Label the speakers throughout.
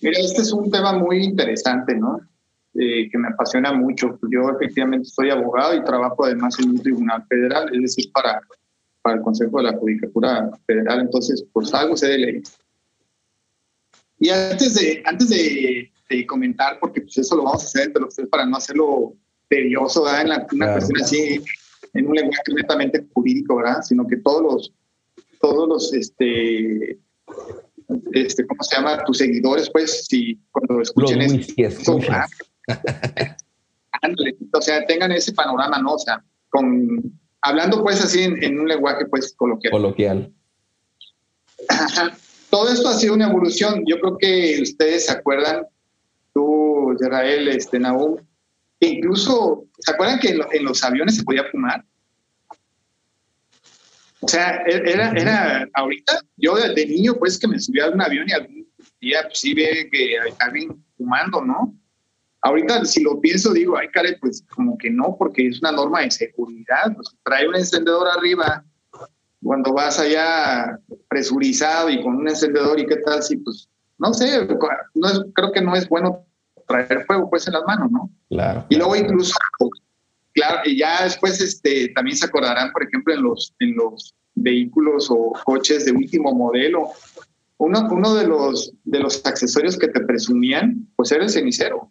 Speaker 1: Mira, este es un tema muy interesante, ¿no? Eh, que me apasiona mucho. Yo efectivamente soy abogado y trabajo además en un tribunal federal, es decir, para, para el Consejo de la Judicatura Federal, entonces pues algo sé de ley. Y antes de, antes de, comentar, porque pues eso lo vamos a hacer entre los tres para no hacerlo tedioso, ¿verdad? En la, una cuestión así, en un lenguaje netamente jurídico, ¿verdad? Sino que todos los, todos los, este, este, ¿cómo se llama? Tus seguidores, pues, si cuando escuchen esto, o sea, tengan ese panorama, ¿no? O sea, con, hablando pues así en, un lenguaje pues coloquial.
Speaker 2: Coloquial.
Speaker 1: Todo esto ha sido una evolución. Yo creo que ustedes se acuerdan, tú, Israel, este, Nahum, que incluso, ¿se acuerdan que en, los aviones se podía fumar? O sea, e-, era, era ahorita, yo de, niño, pues que me subía a un avión y algún día pues, sí ve que alguien fumando, ¿no? Ahorita, si lo pienso, digo, ay, care, pues como que no, porque es una norma de seguridad. Pues, trae un encendedor arriba cuando vas allá presurizado y con un encendedor y qué tal si, pues, no sé, no es, creo que no es bueno traer fuego pues en las manos, ¿no?
Speaker 2: Claro.
Speaker 1: Y luego incluso, claro, y ya después este, también se acordarán, por ejemplo, en los, en los vehículos o coches de último modelo, uno, uno de, los, de los accesorios que te presumían, pues era el cenicero.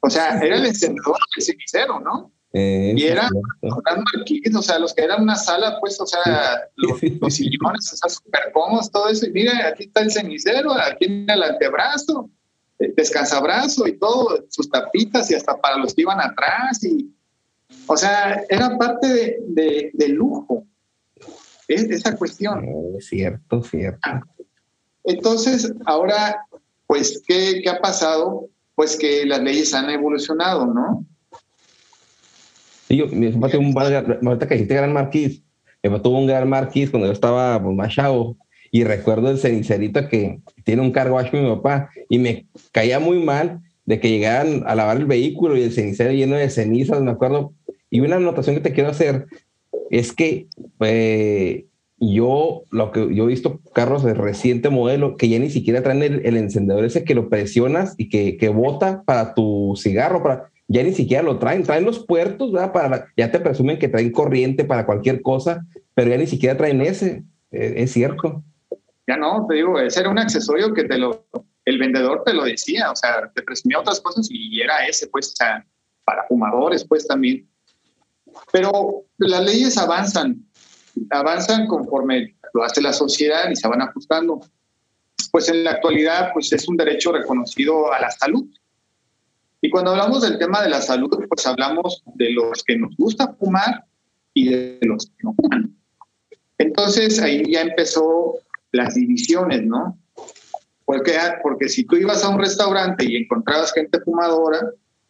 Speaker 1: O sea, era el encendedor del cenicero, ¿no? Eh, y eran los o sea, los que eran una sala, pues, o sea, los, sillones, o sea, súper cómodos, todo eso. Y mira, aquí está el cenicero, aquí en el antebrazo, el descansabrazo y todo, sus tapitas y hasta para los que iban atrás. Y, o sea, era parte de, de, lujo, es, esa cuestión.
Speaker 2: Es cierto, cierto. Entonces,
Speaker 1: ahora, pues, ¿qué, qué ha pasado? Pues que las leyes han evolucionado, ¿no?
Speaker 2: Sí, yo me pasé un ahorita que dijiste Gran Marquís, me mató un Gran Marquís cuando yo estaba pues, más chavo y recuerdo el cenicerito que tiene un cargo mi papá y me caía muy mal de que llegaran a lavar el vehículo y el cenicero lleno de cenizas, me acuerdo. Y una anotación que te quiero hacer es que pues, yo lo que yo he visto carros de reciente modelo que ya ni siquiera traen el, encendedor ese que lo presionas y que, que bota para tu cigarro, para, ya ni siquiera lo traen, traen los puertos. Para, ya te presumen que traen corriente para cualquier cosa, pero ya ni siquiera traen ese, e, es, cierto.
Speaker 1: Ya no, te digo, ese era un accesorio que te lo, el vendedor te lo decía, o sea, te presumía otras cosas y era ese, pues, o sea, para fumadores, pues también. Pero las leyes avanzan, avanzan conforme lo hace la sociedad y se van ajustando. Pues en la actualidad pues es un derecho reconocido a la salud. Y cuando hablamos del tema de la salud, pues hablamos de los que nos gusta fumar y de los que no fuman. Entonces ahí ya empezó las divisiones, ¿no? Porque, porque si tú ibas a un restaurante y encontrabas gente fumadora,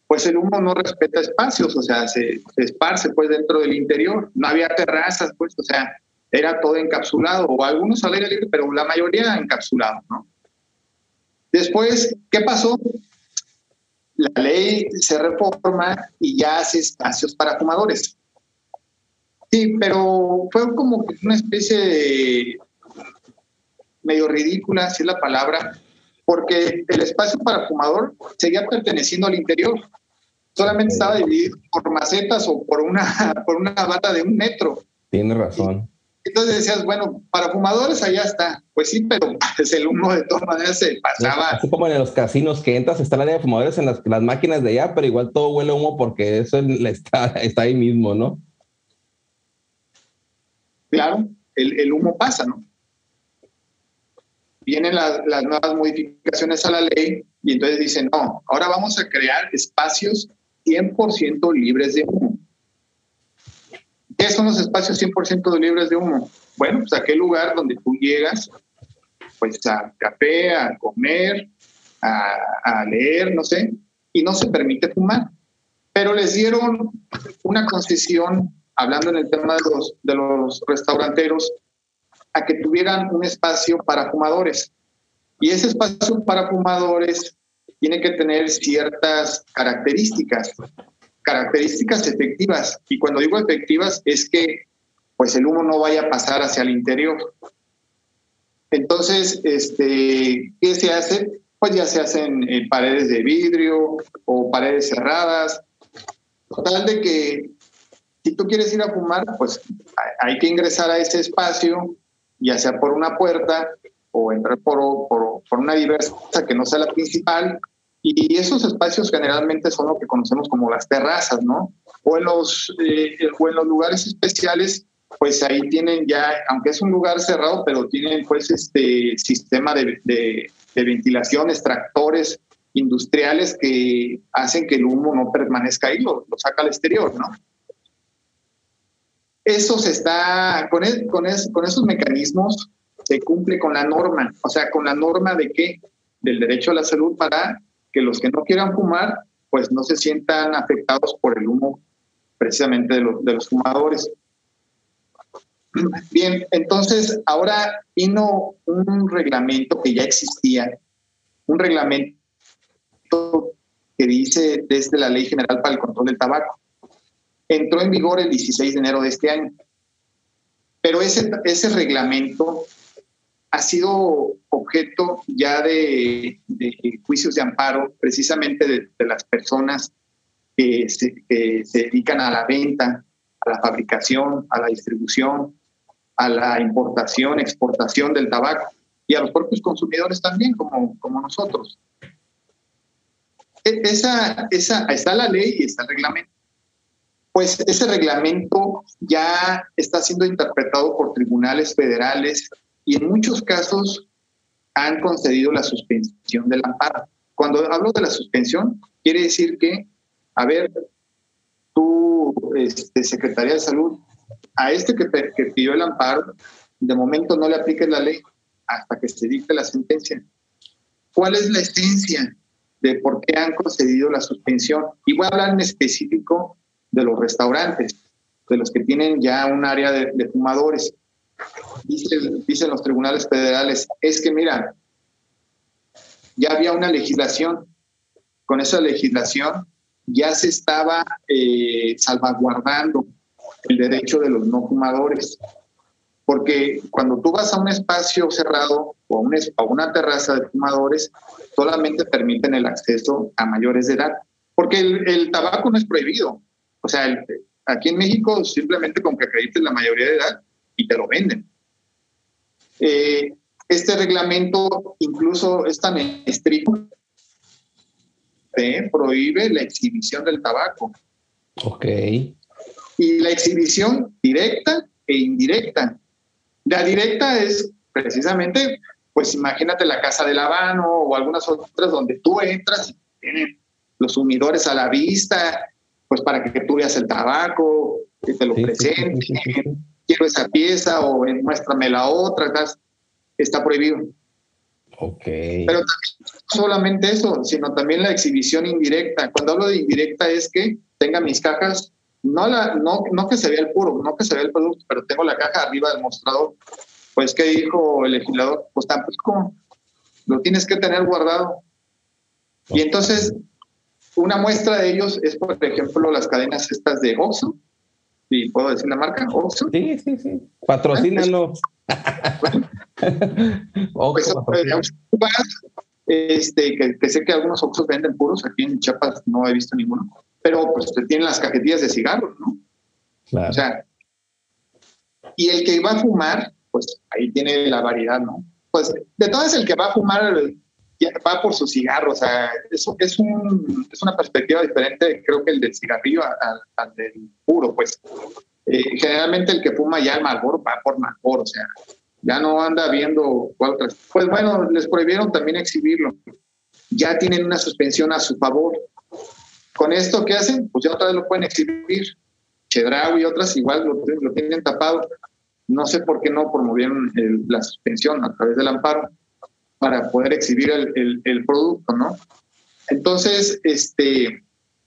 Speaker 1: pues el humo no respeta espacios, o sea, se, esparce pues dentro del interior. No había terrazas, pues, o sea, era todo encapsulado, o algunos al pero la mayoría encapsulado, ¿no? Después, ¿qué pasó? La ley se reforma y ya hace espacios para fumadores. Sí, pero fue como una especie de medio ridícula, si es la palabra, porque el espacio para fumador seguía perteneciendo al interior solamente estaba dividido por macetas o por una, por una bata de un metro.
Speaker 2: Tiene razón.
Speaker 1: entonces decías, bueno, para fumadores allá está. Pues sí, pero pues, el humo de todas maneras se pasaba.
Speaker 2: Así como en los casinos que entras, está la área de fumadores en las, las máquinas de allá, pero igual todo huele humo porque eso está, está ahí mismo, ¿no?
Speaker 1: Claro, el, el humo pasa, ¿no? Vienen las, las nuevas modificaciones a la ley y entonces dicen, no, ahora vamos a crear espacios 100% libres de humo. ¿Qué son los espacios 100% libres de humo? Bueno, pues aquel lugar donde tú llegas pues a café, a comer, a, a leer, no sé, y no se permite fumar. Pero les dieron una concesión, hablando en el tema de los, de los restauranteros, a que tuvieran un espacio para fumadores. Y ese espacio para fumadores tiene que tener ciertas características, características efectivas. Y cuando digo efectivas es que pues el humo no vaya a pasar hacia el interior. Entonces, este, ¿qué se hace? Pues ya se hacen en paredes de vidrio o paredes cerradas. Total de que si tú quieres ir a fumar, pues hay que ingresar a ese espacio, ya sea por una puerta o entrar por, por, por una diversa que no sea la principal. Y esos espacios generalmente son lo que conocemos como las terrazas, ¿no? O en los, eh, o en los lugares especiales pues ahí tienen ya, aunque es un lugar cerrado, pero tienen pues este sistema de, de, ventilación, extractores industriales que hacen que el humo no permanezca ahí, lo, saca al exterior, ¿no? Eso se está, con, con, con esos mecanismos se cumple con la norma, o sea, con la norma de qué? Del derecho a la salud para que los que no quieran fumar, pues no se sientan afectados por el humo precisamente de los fumadores. Bien, entonces ahora vino un reglamento que ya existía, un reglamento que dice desde la Ley General para el Control del Tabaco. Entró en vigor el 16 de enero de este año. Pero ese, ese reglamento ha sido objeto ya de, juicios de amparo precisamente de, las personas que que se dedican a la venta, a la fabricación, a la distribución, a la importación, exportación del tabaco y a los propios consumidores también, como, como nosotros. E, esa, esa, está la ley y está el reglamento. Pues ese reglamento ya está siendo interpretado por tribunales federales y en muchos casos han concedido la suspensión del amparo. Cuando hablo de la suspensión, quiere decir que, a ver, tú, este, Secretaría de Salud, a este que, pidió el amparo, de momento no le apliques la ley hasta que se dicte la sentencia. ¿Cuál es la esencia de por qué han concedido la suspensión? Y voy a hablar en específico de los restaurantes, de los que tienen ya un área de, fumadores. dicen los tribunales federales, es que mira, ya había una legislación. Con esa legislación ya se estaba eh, salvaguardando el derecho de los no fumadores. Porque cuando tú vas a un espacio cerrado o a una terraza de fumadores, solamente permiten el acceso a mayores de edad. Porque el, tabaco no es prohibido. O sea, aquí en México simplemente con que acredites la mayoría de edad y te lo venden. Eh, este reglamento incluso es tan estricto que prohíbe la exhibición del tabaco.
Speaker 2: Ok
Speaker 1: y la exhibición directa e indirecta. La directa es precisamente, pues imagínate la casa de Habano o algunas otras donde tú entras y tienen los sumidores a la vista, pues para que tú veas el tabaco, que te lo presenten, quiero esa pieza o muéstrame la otra, está prohibido.
Speaker 2: Ok.
Speaker 1: Pero también, solamente eso, sino también la exhibición indirecta. Cuando hablo de indirecta es que tenga mis cajas no, la, no, no que se vea el puro, no que se vea el producto, pero tengo la caja arriba del mostrador. Pues, ¿qué dijo el legislador? Pues tampoco, lo tienes que tener guardado. Y entonces, una muestra de ellos es, por ejemplo, las cadenas estas de Oxxo. ¿Y puedo decir la marca? ¿Oxxo?
Speaker 2: Sí, sí, sí. Patrocínanos.
Speaker 1: pues, este, que, que, sé que algunos Oxxos venden puros, aquí en Chiapas no he visto ninguno pero pues tienen las cajetillas de cigarros, ¿no?
Speaker 2: Claro.
Speaker 1: O sea, y el que va a fumar, pues ahí tiene la variedad, ¿no? Pues de todas el que va a fumar va por su cigarro, o sea, eso es, un, es una perspectiva diferente, creo que el del cigarrillo al, del puro, pues. Eh, generalmente el que fuma ya el Marlboro va por Marlboro, o sea, ya no anda viendo cuál Pues bueno, les prohibieron también exhibirlo. Ya tienen una suspensión a su favor. Con esto, ¿qué hacen? Pues ya otra vez lo pueden exhibir. Chedraui y otras igual lo, tienen tapado. No sé por qué no promovieron la suspensión a través del amparo. Para poder exhibir el, el, producto, ¿no? Entonces, este,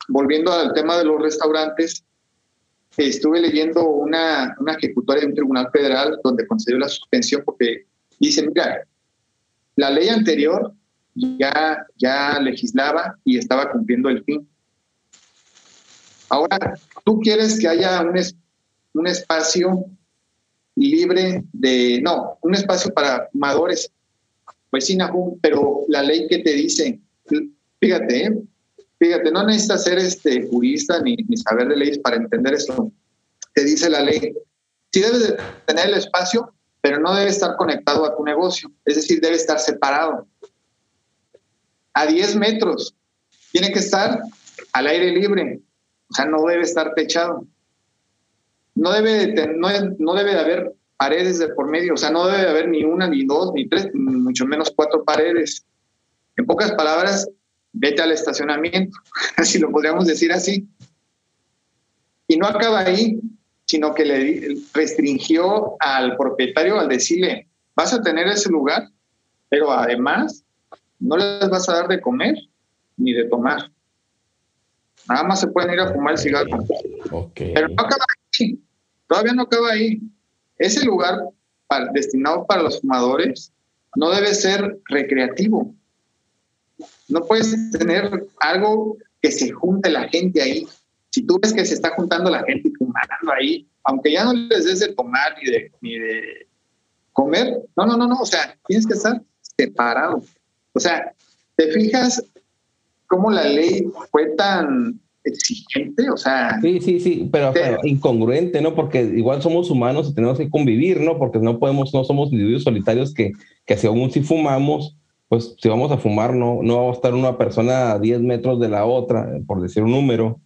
Speaker 1: volviendo al tema de los restaurantes, estuve leyendo una, una de un tribunal federal donde concedió la suspensión porque dice, mira, la ley anterior ya, ya legislaba y estaba cumpliendo el fin. Ahora, tú quieres que haya un, un espacio libre de, no, un espacio para fumadores. Pues sí, pero la ley que te dice, fíjate, ¿eh? fíjate, no necesitas ser este jurista ni, saber de leyes para entender esto. Te dice la ley, sí debes de tener el espacio, pero no debe estar conectado a tu negocio, es decir, debe estar separado. A 10 metros, tiene que estar al aire libre, o sea, no debe estar techado no debe, de, no, no debe de haber paredes de por medio, o sea, no debe de haber ni una, ni dos, ni tres, mucho menos cuatro paredes. En pocas palabras, vete al estacionamiento, si lo podríamos decir así. Y no acaba ahí, sino que le restringió al propietario al decirle, vas a tener ese lugar, pero además no les vas a dar de comer ni de tomar. Nada más se pueden ir a fumar el cigarro. Pero no acaba Todavía no acaba ahí. Ese lugar destinado para los fumadores no debe ser recreativo. No puedes tener algo que se junte la gente ahí. Si tú ves que se está juntando la gente fumando ahí, aunque ya no les des de tomar ni de, ni de comer, no, no, no, no, o sea, tienes que estar separado. O sea, ¿te fijas cómo la ley fue tan exigente, o sea...
Speaker 2: Sí, sí, sí, pero, incongruente, ¿no? Porque igual somos humanos y tenemos que convivir, ¿no? Porque no podemos, no somos individuos solitarios que, que si aún si fumamos, pues si vamos a fumar, no, no va a estar una persona a 10 metros de la otra, por decir un número.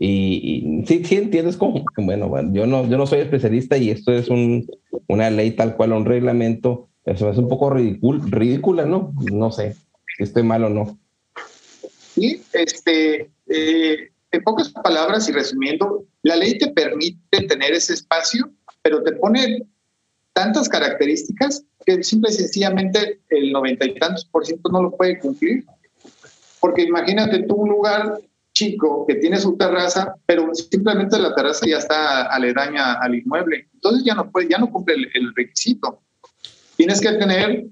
Speaker 2: Y, sí, sí entiendes cómo, bueno, bueno, yo no, yo no soy especialista y esto es un, una ley tal cual, un reglamento, eso es un poco ridícul, ridícula, ¿no? No sé si estoy mal o no.
Speaker 1: Sí, este, eh, en pocas palabras y resumiendo, la ley te permite tener ese espacio, pero te pone tantas características que simple y sencillamente el noventa y tantos por ciento no lo puede cumplir. Porque imagínate tú un lugar chico que tiene su terraza, pero simplemente la terraza ya está aledaña al inmueble. Entonces ya no puede, ya no cumple el, el requisito. Tienes que tener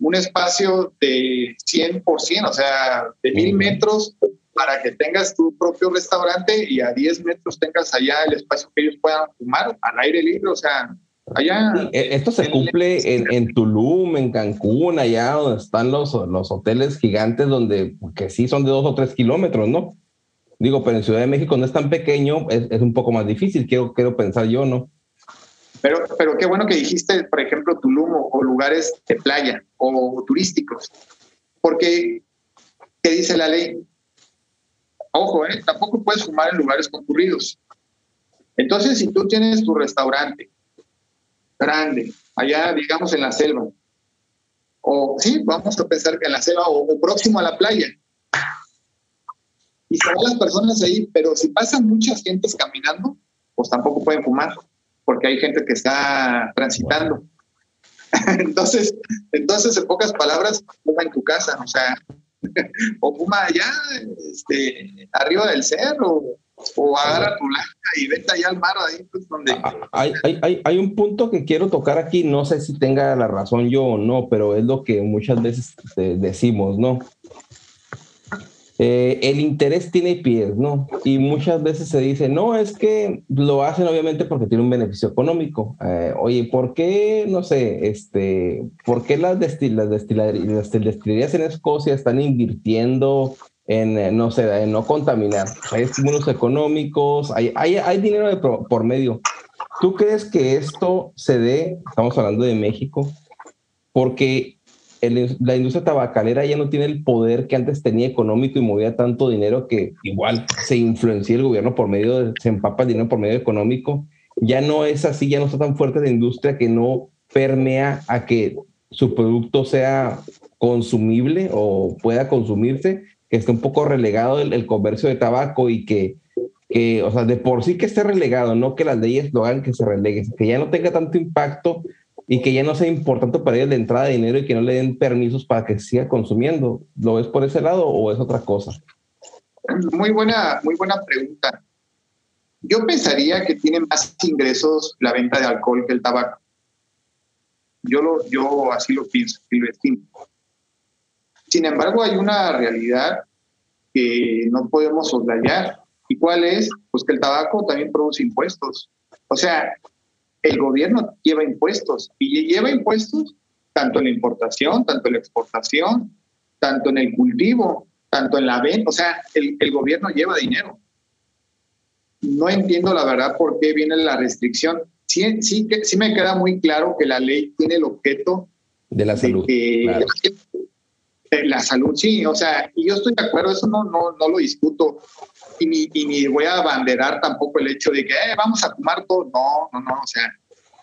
Speaker 1: un espacio de 100%, o sea, de mil metros para que tengas tu propio restaurante y a 10 metros tengas allá el espacio que ellos puedan fumar al aire libre, o sea, allá...
Speaker 2: E, esto se cumple en, en, Tulum, en Cancún, allá donde están los, los hoteles gigantes, donde que sí son de dos o tres kilómetros, ¿no? Digo, pero en Ciudad de México no es tan pequeño, es, es un poco más difícil, quiero, quiero pensar yo, ¿no?
Speaker 1: Pero, pero qué bueno que dijiste, por ejemplo, Tulum o, o lugares de playa o turísticos, porque, ¿qué dice la ley? Ojo, ¿eh? tampoco puedes fumar en lugares concurridos. Entonces, si tú tienes tu restaurante grande, allá, digamos, en la selva, o sí, vamos a pensar que en la selva o, próximo a la playa, y están las personas ahí, pero si pasan muchas gentes caminando, pues tampoco pueden fumar, porque hay gente que está transitando. entonces, entonces, en pocas palabras, fuma en tu casa, o sea, o fuma allá, este, arriba del cerro, o agarra tu lancha y vete allá al mar, ahí pues, donde... Ah,
Speaker 2: hay, hay, hay, un punto que quiero tocar aquí, no sé si tenga la razón yo o no, pero es lo que muchas veces decimos, ¿no? Eh, el interés tiene pies, ¿no? Y muchas veces se dice, no, es que lo hacen obviamente porque tiene un beneficio económico. Eh, oye, ¿por qué, no sé, este, por qué las, las, destilerías en Escocia están invirtiendo en, eh, no sé, en no contaminar? Hay estímulos económicos, hay, hay, dinero por medio. ¿Tú crees que esto se dé, estamos hablando de México, porque la industria tabacalera ya no tiene el poder que antes tenía económico y movía tanto dinero que igual se influencia el gobierno por medio de, se empapa el dinero por medio económico. Ya no es así, ya no está tan fuerte la industria que no permea a que su producto sea consumible o pueda consumirse, que esté un poco relegado el, comercio de tabaco y que, que, o sea, de por sí que esté relegado, no que las leyes lo hagan que se relegue, que ya no tenga tanto impacto y que ya no sea importante para ellos la entrada de dinero y que no le den permisos para que siga consumiendo. ¿Lo ves por ese lado o es otra cosa?
Speaker 1: Muy buena, muy buena pregunta. Yo pensaría que tiene más ingresos la venta de alcohol que el tabaco. Yo, lo, yo así lo pienso y lo estimo. Sin embargo, hay una realidad que no podemos soslayar. ¿Y cuál es? Pues que el tabaco también produce impuestos. O sea, el gobierno lleva impuestos y lleva impuestos tanto en la importación, tanto en la exportación, tanto en el cultivo, tanto en la venta. O sea, el, el gobierno lleva dinero. No entiendo la verdad por qué viene la restricción. Sí, sí, sí me queda muy claro que la ley tiene el objeto
Speaker 2: de la salud.
Speaker 1: De la salud, sí, o sea, y yo estoy de acuerdo, eso no, no, no lo discuto y ni, y ni voy a abanderar tampoco el hecho de que eh, vamos a fumar todo. No, no, no, o sea,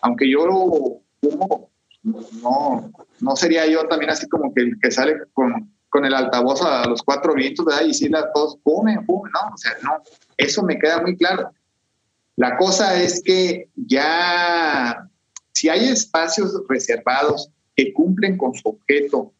Speaker 1: aunque yo fumo, no, no sería yo también así como que el que sale con, con el altavoz a los cuatro vientos, ¿verdad? Y decirle a todos, fumen, fumen, no, o sea, no, eso me queda muy claro. La cosa es que ya, si hay espacios reservados que cumplen con su objeto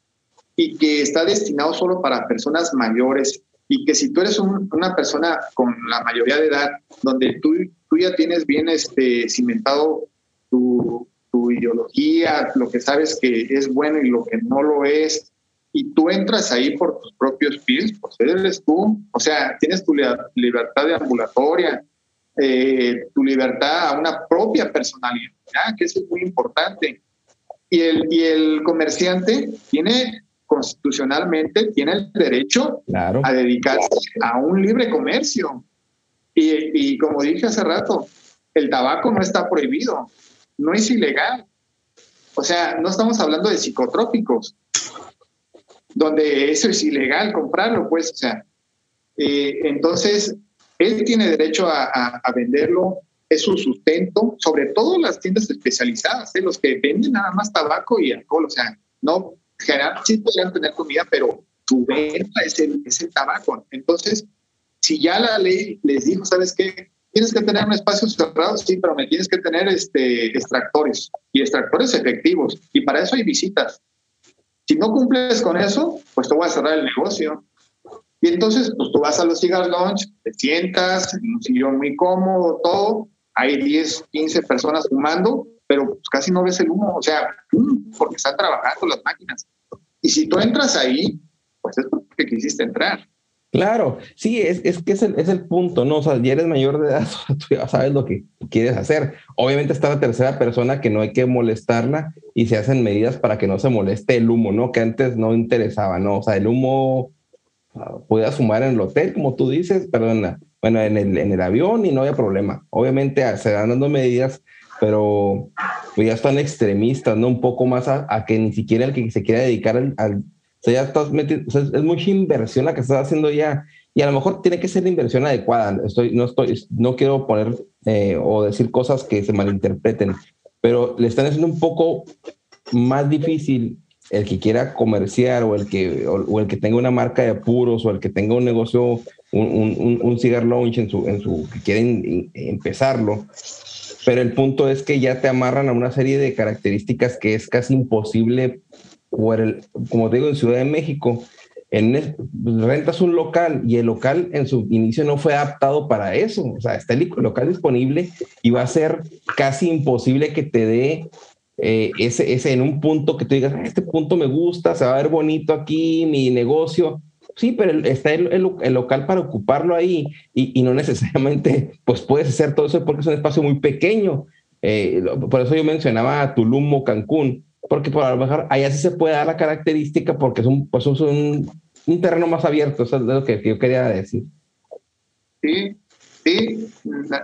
Speaker 1: y que está destinado solo para personas mayores y que si tú eres una persona con la mayoría de edad, donde tú, tú ya tienes bien este, cimentado tu, tu ideología, lo que sabes que es bueno y lo que no lo es, y tú entras ahí por tus propios pies, pues eres tú, o sea, tienes tu libertad de ambulatoria, eh, tu libertad a una propia personalidad, que eso es muy importante. Y el, y el comerciante tiene constitucionalmente tiene el derecho a dedicarse a un libre comercio. Y, y, como dije hace rato, el tabaco no está prohibido, no es ilegal. O sea, no estamos hablando de psicotrópicos, donde eso es ilegal comprarlo, pues, o sea. Eh, entonces, él tiene derecho a, a, venderlo, es su sustento, sobre todo las tiendas especializadas, ¿eh? los que venden nada más tabaco y alcohol, o sea, no general, sí podrían tener comida, pero su venta es el, es el tabaco. Entonces, si ya la ley les dijo, ¿sabes qué? Tienes que tener un espacio cerrado, sí, pero me tienes que tener este, extractores y extractores efectivos. Y para eso hay visitas. Si no cumples con eso, pues te voy a cerrar el negocio. Y entonces, pues tú vas a los cigar lounge, te sientas en un sillón muy cómodo, todo. Hay 10, 15 personas fumando pero pues, casi no ves el humo, o sea, porque están trabajando las máquinas. Y si tú entras ahí, pues es porque quisiste entrar.
Speaker 2: Claro, sí, es, es que es el, es el, punto, ¿no? O sea, ya eres mayor de edad, tú ya sabes lo que quieres hacer. Obviamente está la tercera persona que no hay que molestarla y se hacen medidas para que no se moleste el humo, ¿no? Que antes no interesaba, ¿no? O sea, el humo podía fumar en el hotel, como tú dices, pero en bueno, en el, en el avión y no había problema. Obviamente ah, se van dando medidas pero pues ya están extremistas, ¿no? Un poco más a, que ni siquiera el que se quiera dedicar al... o sea, ya estás metiendo, o sea, es mucha inversión la que estás haciendo ya y a lo mejor tiene que ser la inversión adecuada. Estoy, no, estoy, no quiero poner eh, o decir cosas que se malinterpreten, pero le están haciendo un poco más difícil el que quiera comerciar o el que, o, el que tenga una marca de puros o el que tenga un negocio, un, un, un cigar lounge en su, en su, que quieren empezarlo, pero el punto es que ya te amarran a una serie de características que es casi imposible como te digo, en Ciudad de México, en rentas un local y el local en su inicio no fue adaptado para eso. O sea, está el local disponible y va a ser casi imposible que te dé eh, ese, ese en un punto que tú digas, ah, este punto me gusta, se va a ver bonito aquí, mi negocio. Sí, pero está el, el, local para ocuparlo ahí y, y, no necesariamente pues puedes hacer todo eso porque es un espacio muy pequeño. Eh, por eso yo mencionaba a Tulum o Cancún, porque por lo mejor allá sí se puede dar la característica porque es un, pues, es un terreno más abierto, eso es lo que yo quería decir.
Speaker 1: Sí, sí,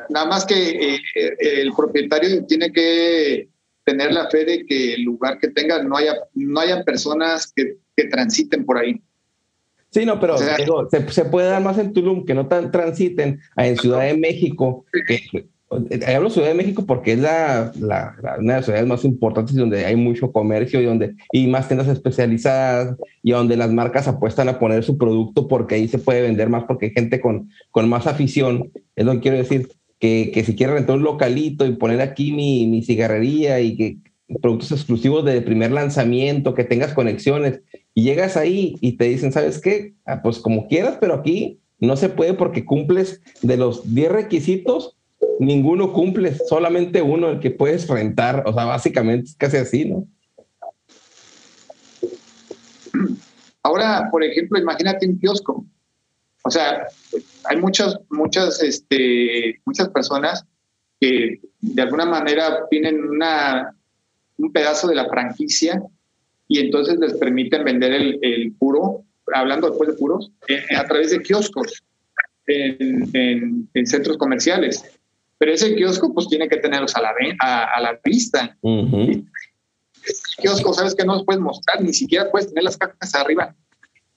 Speaker 1: nada más que eh, el propietario tiene que tener la fe de que el lugar que tenga no haya, no haya personas que, que transiten por ahí.
Speaker 2: Sí, no, pero se, puede dar más en Tulum que no tan transiten en Ciudad de México. Que, hablo Ciudad de México porque es la, la, una de las ciudades más importantes donde hay mucho comercio y donde y más tiendas especializadas y donde las marcas apuestan a poner su producto porque ahí se puede vender más porque hay gente con, con más afición. Es lo que quiero decir. Que, que si quiere rentar un localito y poner aquí mi, mi cigarrería y que productos exclusivos de primer lanzamiento, que tengas conexiones, y llegas ahí y te dicen, ¿sabes qué? Ah, pues como quieras, pero aquí no se puede porque cumples de los 10 requisitos, ninguno cumple, solamente uno el que puedes rentar, o sea, básicamente es casi así, ¿no?
Speaker 1: Ahora, por ejemplo, imagínate un kiosco. O sea, hay muchas, muchas, este, muchas personas que de alguna manera tienen una, un pedazo de la franquicia y entonces les permiten vender el, puro, hablando después de puros, eh, a través de kioscos en, centros comerciales. Pero ese kiosco pues tiene que tenerlos a la, a, la vista. El kiosco, sabes que no los puedes mostrar, ni siquiera puedes tener las cajas arriba.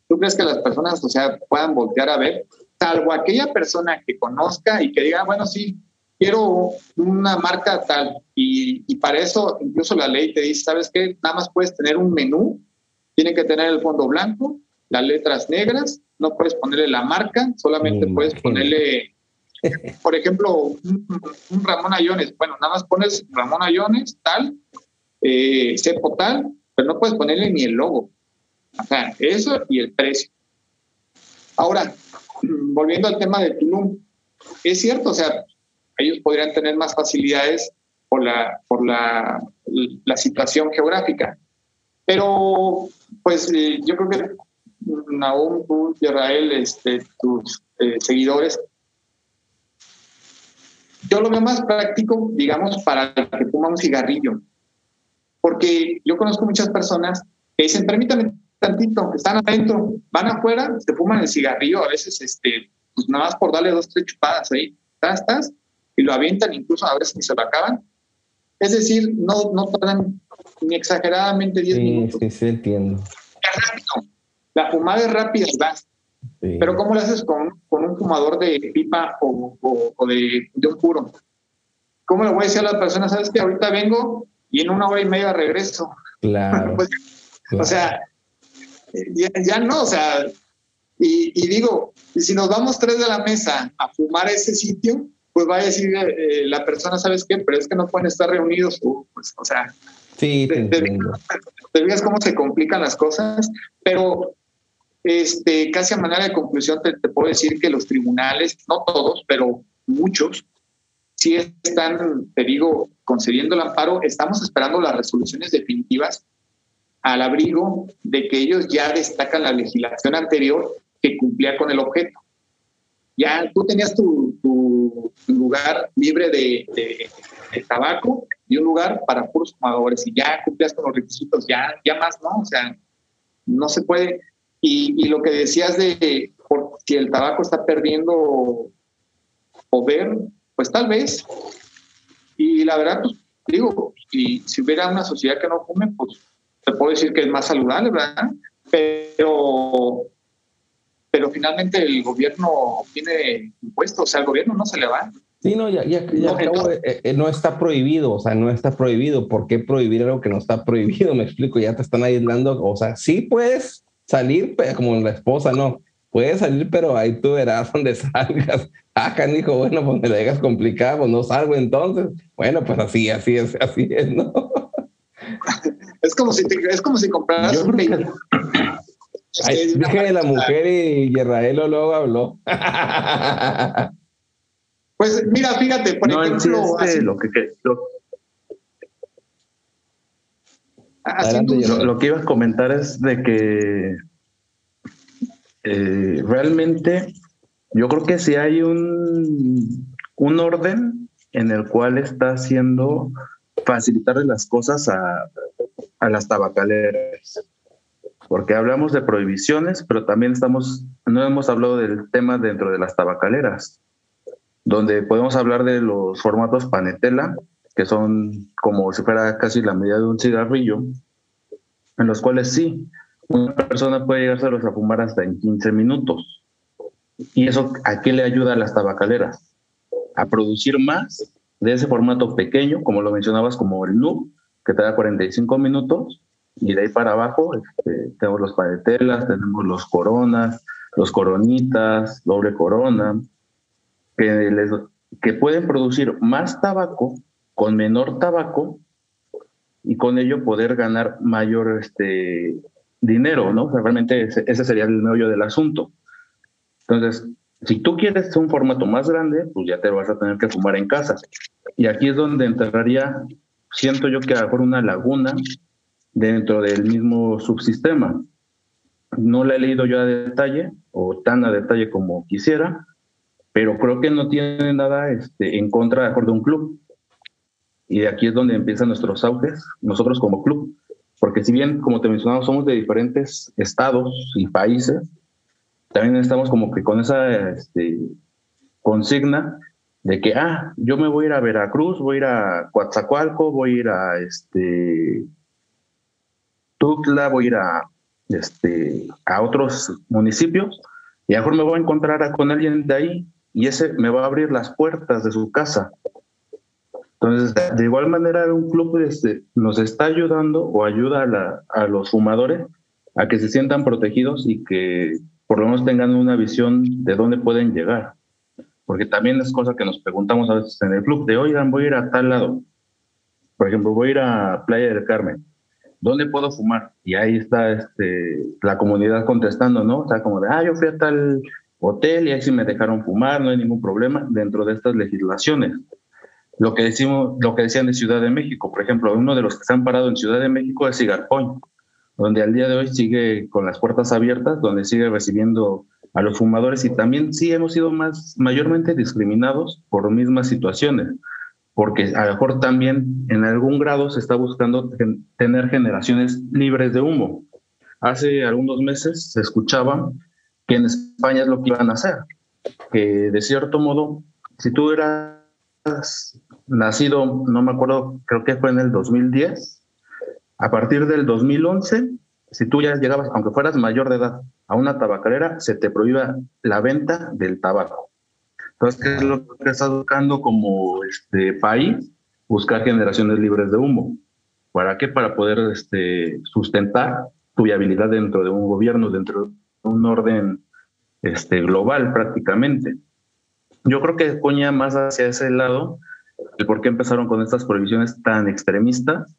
Speaker 1: ¿Tú crees que las personas, o sea, puedan voltear a ver? Salvo aquella persona que conozca y que diga, bueno, sí, quiero una marca tal. Y, y, para eso incluso la ley te dice, ¿sabes qué? Nada más puedes tener un menú, tiene que tener el fondo blanco, las letras negras, no puedes ponerle la marca, solamente puedes ponerle, por ejemplo, un, Ramón Ayones. Bueno, nada más pones Ramón Ayones, tal, eh, cepo tal, pero no puedes ponerle ni el logo. O sea, eso y el precio. Ahora, volviendo al tema de Tulum, es cierto, o sea, ellos podrían tener más facilidades por la, por la, la situación geográfica. Pero, pues, eh, yo creo que Naum, tú, Israel, este, tus eh, seguidores, yo lo veo más práctico, digamos, para el que fuma un cigarrillo. Porque yo conozco muchas personas que dicen, permítame tantito, están adentro, van afuera, se fuman el cigarrillo, a veces, este, pues nada más por darle dos, tres chupadas ahí, estás, estás, y lo avientan, incluso a veces ni se lo acaban. Es decir, no, no tardan ni exageradamente 10 minutos.
Speaker 2: Sí, sí, entiendo.
Speaker 1: La fumada es rápida Pero ¿cómo lo haces con, con, un fumador de pipa o, o, de, de, un puro? ¿Cómo le voy a decir a las personas, sabes que ahorita vengo y en una hora y media regreso?
Speaker 2: Claro.
Speaker 1: Pues, o sea, ya, no, o sea, y, y, digo, si nos vamos tres de la mesa a fumar ese sitio, pues va a decir eh, la persona, ¿sabes qué? Pero es que no pueden estar reunidos, pues, o sea,
Speaker 2: sí, te,
Speaker 1: te, cómo se complican las cosas, pero este, casi a manera de conclusión te, puedo decir que los tribunales, no todos, pero muchos, sí están, te digo, concediendo el amparo, estamos esperando las resoluciones definitivas al abrigo de que ellos ya destacan la legislación anterior que cumplía con el objeto. Ya tú tenías tu, tu, lugar libre de, de, tabaco y un lugar para puros fumadores y ya cumplías con los requisitos, ya, ya más no, o sea, no se puede. Y, y lo que decías de por, si el tabaco está perdiendo poder, pues tal vez. Y la verdad, pues digo, y si hubiera una sociedad que no fume, pues te puedo decir que es más saludable, ¿verdad? Pero pero finalmente el gobierno tiene impuestos, o sea, al gobierno no se le va.
Speaker 2: Sí, no, ya, ya, ya no, eh, eh, no está prohibido, o sea, no está prohibido. ¿Por qué prohibir algo que no está prohibido? Me explico, ya te están aislando, o sea, sí puedes salir, como la esposa, no, puedes salir, pero ahí tú verás donde salgas. Acá ah, dijo, bueno, pues me la dejas complicada, pues no salgo entonces. Bueno, pues así, así es, así es, ¿no?
Speaker 1: es como si, es como si compraras un
Speaker 2: dije de la mujer y Israel luego habló.
Speaker 1: pues mira, fíjate, por ejemplo,
Speaker 3: lo que, lo, que iba a comentar es de que eh, realmente yo creo que si hay un, un orden en el cual está haciendo facilitarle las cosas a, a las tabacaleras porque hablamos de prohibiciones, pero también estamos, no hemos hablado del tema dentro de las tabacaleras, donde podemos hablar de los formatos panetela, que son como si fuera casi la medida de un cigarrillo, en los cuales sí, una persona puede llegarse a fumar hasta en 15 minutos. ¿Y eso a qué le ayuda a las tabacaleras? A producir más de ese formato pequeño, como lo mencionabas, como el NUB, que te da 45 minutos, y de ahí para abajo este, tenemos los paretelas, tenemos los coronas, los coronitas, doble corona, que, que pueden producir más tabaco con menor tabaco y con ello poder ganar mayor este, dinero, ¿no? realmente ese, sería el meollo del asunto. Entonces, si tú quieres un formato más grande, pues ya te vas a tener que fumar en casa. Y aquí es donde entraría, siento yo que a una laguna dentro del mismo subsistema. No la he leído yo a detalle o tan a detalle como quisiera, pero creo que no tiene nada este, en contra de un club. Y de aquí es donde empiezan nuestros auges, nosotros como club. Porque si bien, como te mencionaba, somos de diferentes estados y países, también estamos como que con esa este, consigna de que, ah, yo me voy a ir a Veracruz, voy a ir a Coatzacoalco, voy a ir a este, Tuxtla, voy a ir a, este, a otros municipios y a lo mejor me voy a encontrar con alguien de ahí y ese me va a abrir las puertas de su casa. Entonces, de igual manera, un club este, nos está ayudando o ayuda a, a, los fumadores a que se sientan protegidos y que por lo menos tengan una visión de dónde pueden llegar. Porque también es cosa que nos preguntamos a veces en el club, de, oigan, voy a ir a tal lado. Por ejemplo, voy a ir a Playa del Carmen. ¿Dónde puedo fumar? Y ahí está este, la comunidad contestando, ¿no? O sea, como de, ah, yo fui a tal hotel y ahí sí me dejaron fumar, no hay ningún problema dentro de estas legislaciones. Lo que, decimos, lo que decían de Ciudad de México, por ejemplo, uno de los que se han parado en Ciudad de México es Cigar Point, donde al día de hoy sigue con las puertas abiertas, donde sigue recibiendo a los fumadores y también sí hemos sido más mayormente discriminados por mismas situaciones, porque a lo mejor también en algún grado se está buscando tener generaciones libres de humo. Hace algunos meses se escuchaba que en España es lo que iban a hacer, que de cierto modo, si tú eras nacido, no me acuerdo, creo que fue en el 2010, a partir del 2011, si tú ya llegabas, aunque fueras mayor de edad, a una tabacalera, se te prohíba la venta del tabaco. Entonces, ¿qué es lo que estás buscando como este país? Buscar generaciones libres de humo. ¿Para qué? Para poder este, sustentar tu viabilidad dentro de un gobierno, dentro de un orden este, global prácticamente. Yo creo que coña más hacia ese lado el por qué empezaron con estas prohibiciones tan extremistas,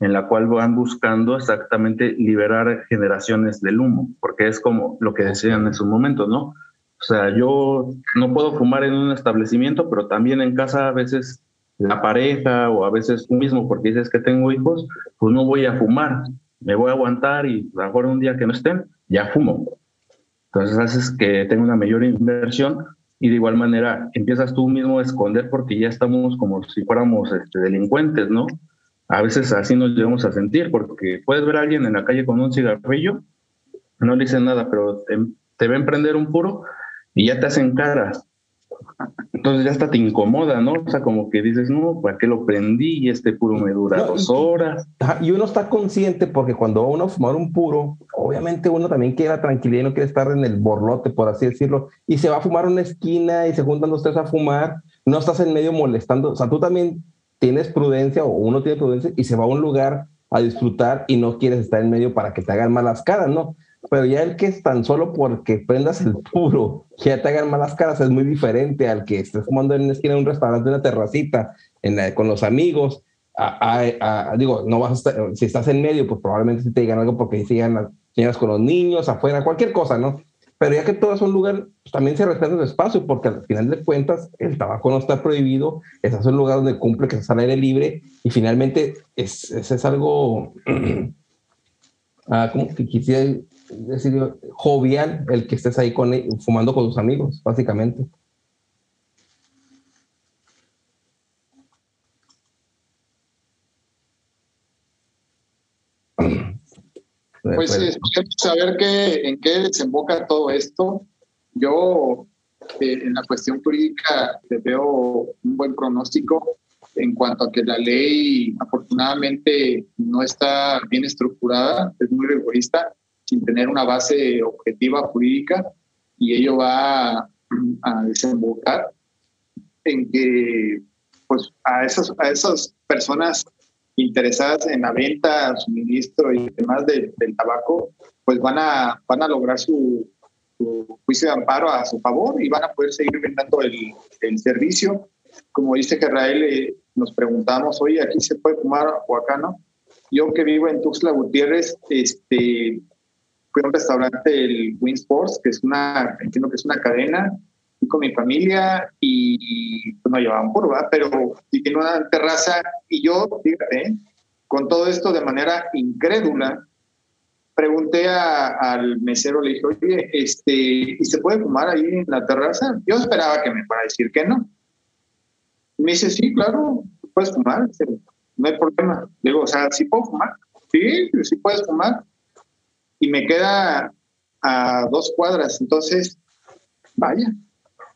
Speaker 3: en la cual van buscando exactamente liberar generaciones del humo, porque es como lo que decían en su momento, ¿no? O sea, yo no puedo fumar en un establecimiento, pero también en casa a veces la pareja o a veces tú mismo, porque dices que tengo hijos, pues no voy a fumar, me voy a aguantar y a lo mejor un día que no estén, ya fumo. Entonces haces que tenga una mayor inversión y de igual manera empiezas tú mismo a esconder porque ya estamos como si fuéramos este, delincuentes, ¿no? A veces así nos llegamos a sentir porque puedes ver a alguien en la calle con un cigarrillo, no le dicen nada, pero te, te ven prender un puro y ya te hacen caras. Entonces ya hasta te incomoda, ¿no? O sea, como que dices, no, ¿para qué lo prendí? Y este puro me dura dos horas.
Speaker 2: Y uno está consciente porque cuando uno fumar un puro, obviamente uno también quiere la tranquilidad y no quiere estar en el borlote, por así decirlo, y se va a fumar una esquina y se juntan los tres a fumar, no estás en medio molestando, o sea, tú también tienes prudencia o uno tiene prudencia y se va a un lugar a disfrutar y no quieres estar en medio para que te hagan malas caras, ¿no? Pero ya el que es tan solo porque prendas el puro, que ya te hagan malas caras, es muy diferente al que estés fumando en una esquina de un restaurante, en una terracita, en con los amigos. digo, no vas a estar, si estás en medio, pues probablemente te digan algo porque sigan las señoras con los niños afuera, cualquier cosa, ¿no? Pero ya que todo es un lugar, pues también se respeta su espacio, porque al final de cuentas el tabaco no está prohibido, es un lugar donde cumple que es al aire libre y finalmente es, es, es algo, ah, como que quisiera decir, jovial el que estés ahí con, fumando con tus amigos, básicamente.
Speaker 1: Pues sí, saber qué, en qué desemboca todo esto. Yo eh, en la cuestión jurídica le veo un buen pronóstico en cuanto a que la ley afortunadamente no está bien estructurada, es muy rigorista sin tener una base objetiva jurídica y ello va a, desembocar en que pues, a, esas, a esas personas interesadas en la venta, suministro y demás del tabaco, pues van a, van a lograr su, juicio de amparo a su favor y van a poder seguir vendiendo el, el servicio. Como dice Israel, eh, nos preguntamos, oye, aquí se puede fumar o acá no. yo que vivo en Tuxtla Gutiérrez, este, fui a un restaurante, el Win Sports, que es una, entiendo que es una cadena, fui con mi familia y pues no llevaban curva, pero sí tiene una terraza y yo, fíjate, con todo esto de manera incrédula, pregunté al mesero, le dije, oye, este, ¿y se puede fumar ahí en la terraza? Yo esperaba que me fuera a decir que no. Me dice, sí, claro, puedes fumar, no hay problema. Digo, o sea, ¿sí puedo fumar? Sí, sí puedes fumar. Y me queda a dos cuadras, entonces, vaya.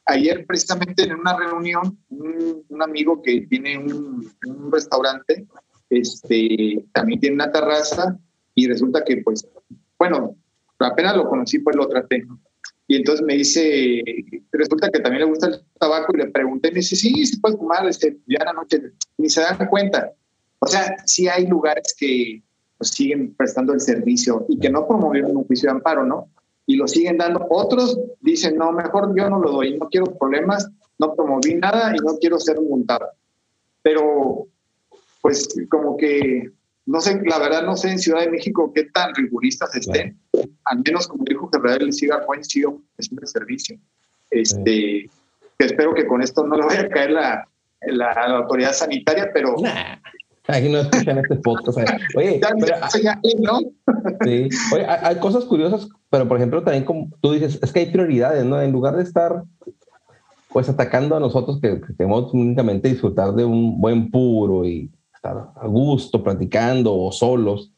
Speaker 1: Ayer precisamente en una reunión, un, amigo que tiene un, restaurante, este, también tiene una terraza y resulta que pues, bueno, apenas lo conocí, pues lo traté. Y entonces me dice, resulta que también le gusta el tabaco y le pregunté, me dice, sí, se puede fumar, este, ya la noche, ni se dan cuenta. O sea, sí hay lugares que pues, siguen prestando el servicio y que no promovieron un juicio de amparo, ¿no? Y lo siguen dando. Otros dicen, no, mejor yo no lo doy, no quiero problemas, no promoví nada y no quiero ser multado. Pero, pues, como que, no sé, la verdad no sé en Ciudad de México qué tan riguristas estén. Al menos, como dijo Gerardo, el siga buen es un servicio. Este, que espero que con esto no le vaya a caer la, la, autoridad sanitaria, pero...
Speaker 2: Aquí no escuchan este podcast. Oye, pero, ¿no? sí. Oye, hay cosas curiosas, pero por ejemplo, también como tú dices, es que hay prioridades, ¿no? En lugar de estar pues atacando a nosotros que, queremos únicamente disfrutar de un buen puro y estar a gusto platicando o solos.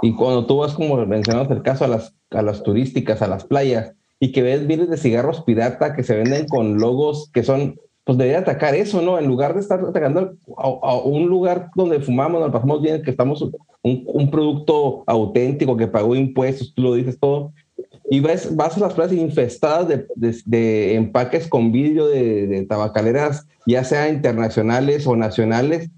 Speaker 2: Y cuando tú vas, como mencionamos el caso, a las, a las turísticas, a las playas, y que ves miles de cigarros pirata que se venden con logos que son pues debería atacar eso, ¿no? En lugar de estar atacando a, un lugar donde fumamos, nos pasamos bien, que estamos un, producto auténtico que pagó impuestos, tú lo dices todo, y ves, vas a las playas infestadas de, de, empaques con vidrio de, de, tabacaleras, ya sea internacionales o nacionales,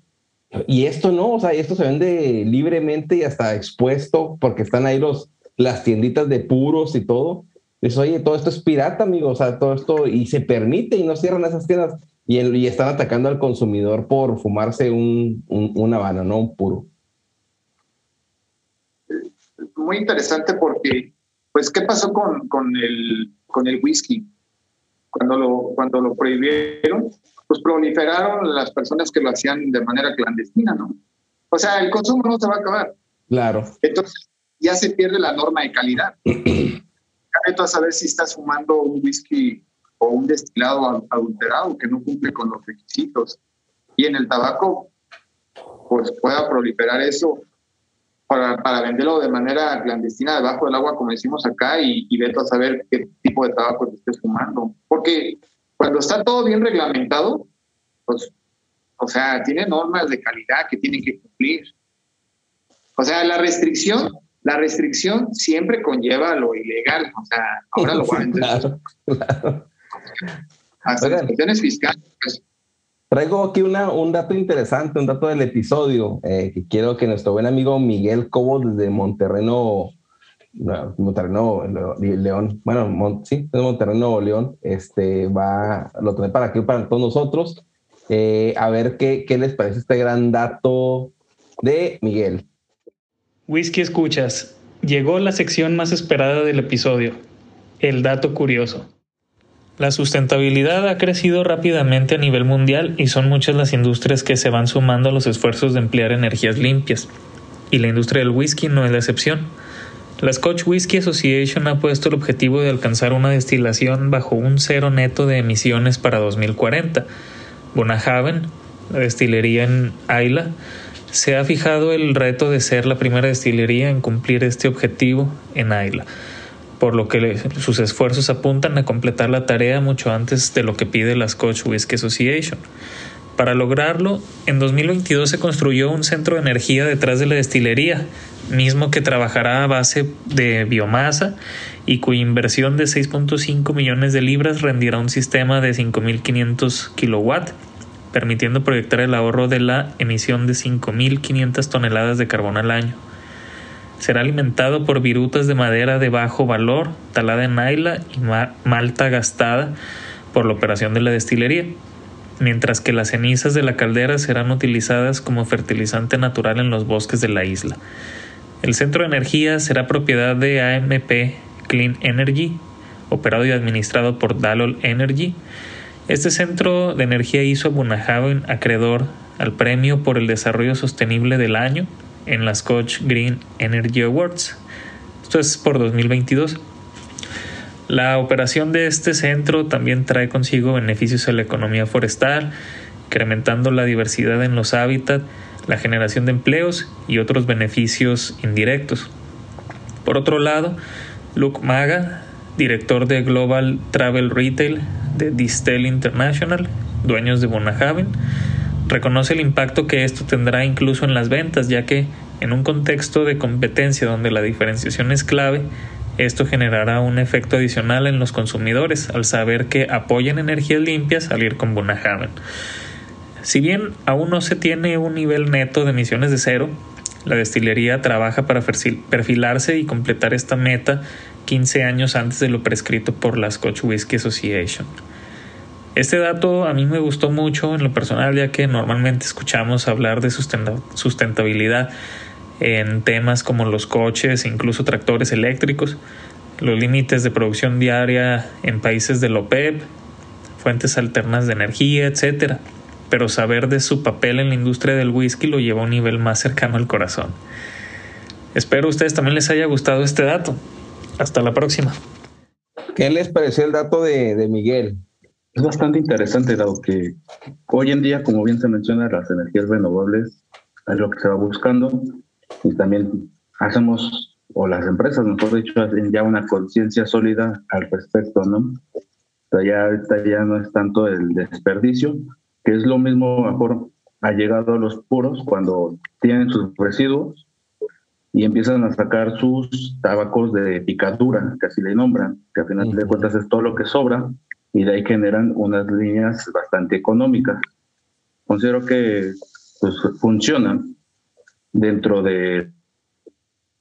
Speaker 2: y esto no, o sea, esto se vende libremente y hasta expuesto porque están ahí los, las tienditas de puros y todo. Dices, oye, todo esto es pirata, amigo, o sea, todo esto, y se permite y no cierran esas tiendas. Y, y están atacando al consumidor por fumarse un, un, habano, no un puro.
Speaker 1: Muy interesante porque, pues, ¿qué pasó con, con, el, con el whisky? Cuando lo, cuando lo prohibieron, pues proliferaron las personas que lo hacían de manera clandestina, ¿no? O sea, el consumo no se va a acabar.
Speaker 2: Claro.
Speaker 1: Entonces, ya se pierde la norma de calidad. a saber si estás fumando un whisky o un destilado adulterado que no cumple con los requisitos. Y en el tabaco, pues pueda proliferar eso para, para venderlo de manera clandestina debajo del agua, como decimos acá, y, y a saber qué tipo de tabaco te estés fumando. Porque cuando está todo bien reglamentado, pues, o sea, tiene normas de calidad que tienen que cumplir. O sea, la restricción la restricción siempre conlleva lo ilegal, o sea, ahora lo van a entender. Claro, Hasta las cuestiones fiscales. Pues.
Speaker 2: Traigo aquí una, un dato interesante, un dato del episodio, eh, que quiero que nuestro buen amigo Miguel Cobo desde Monterreno, Monterreno, León, bueno, sí, de Monterreno, León, este, va, lo trae para aquí, para todos nosotros, eh, a ver qué, qué les parece este gran dato de Miguel.
Speaker 4: Whisky Escuchas. Llegó la sección más esperada del episodio, el dato curioso. La sustentabilidad ha crecido rápidamente a nivel mundial y son muchas las industrias que se van sumando a los esfuerzos de emplear energías limpias. Y la industria del whisky no es la excepción. La Scotch Whisky Association ha puesto el objetivo de alcanzar una destilación bajo un cero neto de emisiones para 2040. Bonahaven, la destilería en Isla, se ha fijado el reto de ser la primera destilería en cumplir este objetivo en Ayla, por lo que sus esfuerzos apuntan a completar la tarea mucho antes de lo que pide la Scotch Whisky Association. Para lograrlo, en 2022 se construyó un centro de energía detrás de la destilería, mismo que trabajará a base de biomasa y cuya inversión de 6.5 millones de libras rendirá un sistema de 5.500 kilowatts permitiendo proyectar el ahorro de la emisión de 5.500 toneladas de carbón al año. Será alimentado por virutas de madera de bajo valor, talada en naila y malta gastada por la operación de la destilería. mientras que las cenizas de la caldera serán utilizadas como fertilizante natural en los bosques de la isla. El centro de energía será propiedad de AMP Clean Energy, operado y administrado por Dalol Energy. Este centro de energía hizo a Bunahaven acreedor al premio por el desarrollo sostenible del año en la Scotch Green Energy Awards. Esto es por 2022. La operación de este centro también trae consigo beneficios a la economía forestal, incrementando la diversidad en los hábitats, la generación de empleos y otros beneficios indirectos. Por otro lado, Luke Maga, director de Global Travel Retail de Distel International, dueños de Bonahaven, reconoce el impacto que esto tendrá incluso en las ventas, ya que en un contexto de competencia donde la diferenciación es clave, esto generará un efecto adicional en los consumidores al saber que apoyan energías limpias al ir con Bonahaven. Si bien aún no se tiene un nivel neto de emisiones de cero, la destilería trabaja para perfilarse y completar esta meta 15 años antes de lo prescrito por la Scotch Whisky Association. Este dato a mí me gustó mucho en lo personal ya que normalmente escuchamos hablar de sustentabilidad en temas como los coches, incluso tractores eléctricos, los límites de producción diaria en países de OPEP, fuentes alternas de energía, etc. Pero saber de su papel en la industria del whisky lo lleva a un nivel más cercano al corazón. Espero a ustedes también les haya gustado este dato. Hasta la próxima.
Speaker 2: ¿Qué les pareció el dato de, de Miguel?
Speaker 3: Es bastante interesante, dado que hoy en día, como bien se menciona, las energías renovables es lo que se va buscando y también hacemos, o las empresas, mejor dicho, hacen ya una conciencia sólida al respecto, ¿no? O sea, ya, ya no es tanto el desperdicio, que es lo mismo, mejor ha llegado a los puros cuando tienen sus residuos y empiezan a sacar sus tabacos de picadura, que así le nombran, que al final de cuentas es todo lo que sobra, y de ahí generan unas líneas bastante económicas. Considero que pues, funcionan, dentro de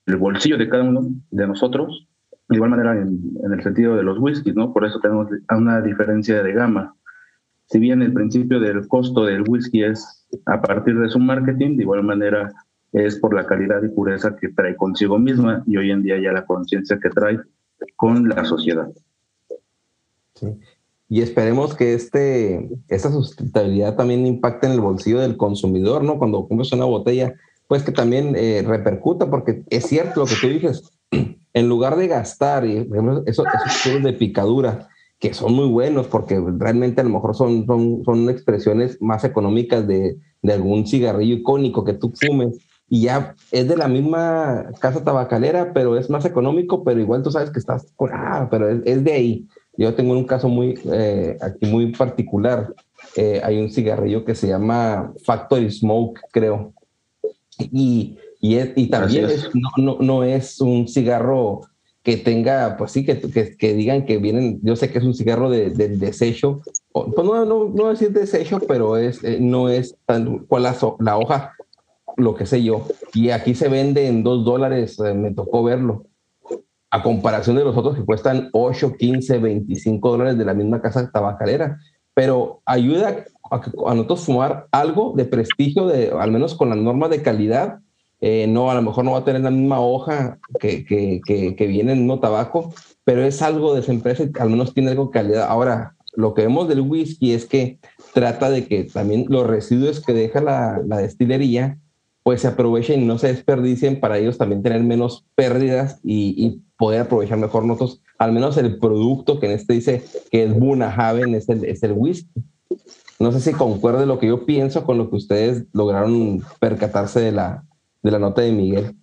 Speaker 3: el bolsillo de cada uno de nosotros, de igual manera en, el sentido de los whiskies, ¿no? Por eso tenemos una diferencia de gama. Si bien el principio del costo del whisky es a partir de su marketing, de igual manera es por la calidad y pureza que trae consigo misma y hoy en día ya la conciencia que trae con la sociedad.
Speaker 2: Sí. Y esperemos que este, esta sustentabilidad también impacte en el bolsillo del consumidor, ¿no? Cuando compras una botella, pues que también eh, repercuta, porque es cierto lo que tú dices, en lugar de gastar, y esos, esos de picadura, que son muy buenos, porque realmente a lo mejor son, son, son expresiones más económicas de, de algún cigarrillo icónico que tú fumes, y ya es de la misma casa tabacalera, pero es más económico, pero igual tú sabes que estás, ah, pero es, de ahí. Yo tengo un caso muy, eh, aquí muy particular. Eh, hay un cigarrillo que se llama Factory Smoke, creo, y, y, y también no, no, no, es un cigarro que tenga, pues sí, que, que, que, digan que vienen, yo sé que es un cigarro del de desecho, pues no, no, no decir desecho, pero es, eh, no es tan, cual la, la, hoja, lo que sé yo. Y aquí se vende en dos dólares, me tocó verlo. A comparación de los otros que cuestan 8, 15, 25 dólares de la misma casa tabacalera. Pero ayuda a, nosotros fumar algo de prestigio, de, al menos con la norma de calidad. Eh, no, a lo mejor no va a tener la misma hoja que, que, que, viene en un tabaco, pero es algo de esa empresa al menos tiene algo de calidad. Ahora, lo que vemos del whisky es que trata de que también los residuos que deja la, la destilería pues se aprovechen y no se desperdicien para ellos también tener menos pérdidas y, y, poder aprovechar mejor nosotros, al menos el producto que en este dice que es Bunahaven, es el, es el whisky. No sé si concuerde lo que yo pienso con lo que ustedes lograron percatarse de la, de la nota de Miguel.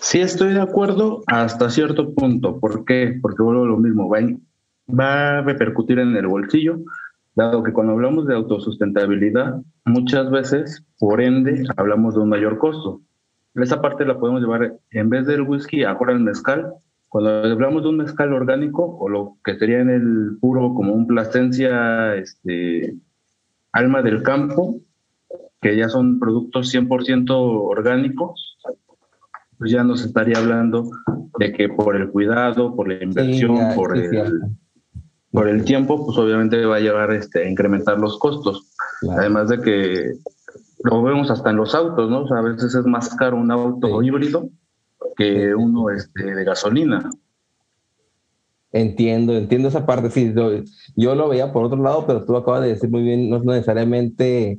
Speaker 3: Sí, estoy de acuerdo hasta cierto punto. ¿Por qué? Porque vuelvo a lo mismo. Va, va a repercutir en el bolsillo, dado que cuando hablamos de autosustentabilidad, muchas veces, por ende, hablamos de un mayor costo. Esa parte la podemos llevar en vez del whisky, ahora el mezcal, cuando hablamos de un mezcal orgánico, o lo que sería en el puro como un plasencia, este, alma del campo, que ya son productos 100% orgánicos, pues ya nos estaría hablando de que por el cuidado, por la inversión, por el... por el tiempo, pues obviamente va a llevar este, a incrementar los costos. Además de que lo vemos hasta en los autos, ¿no? O sea, a veces es más caro un auto híbrido que uno este, de gasolina.
Speaker 2: Entiendo, entiendo esa parte. Sí, yo, lo veía por otro lado, pero tú acabas de decir muy bien, no es necesariamente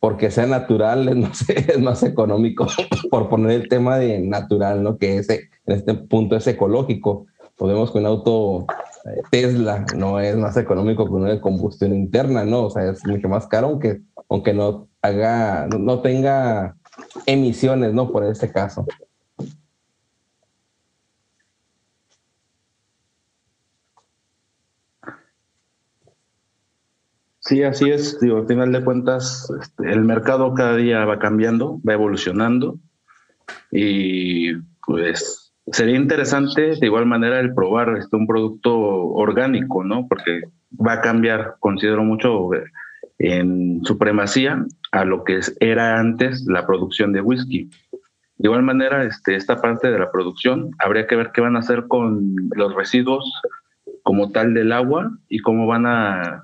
Speaker 2: porque sea natural, es más, es más económico, por poner el tema de natural, ¿no? Que ese, en este punto es ecológico. Podemos que un auto eh, Tesla no es más económico que uno de combustión interna, ¿no? O sea, es mucho más caro, aunque, aunque no haga, no tenga emisiones, ¿no? Por este caso.
Speaker 3: Sí, así es. Digo, al final de cuentas, este, el mercado cada día va cambiando, va evolucionando y pues sería interesante de igual manera el probar este, un producto orgánico, ¿no? Porque va a cambiar, considero mucho, en supremacía a lo que era antes la producción de whisky. De igual manera, este, esta parte de la producción, habría que ver qué van a hacer con los residuos como tal del agua y cómo van a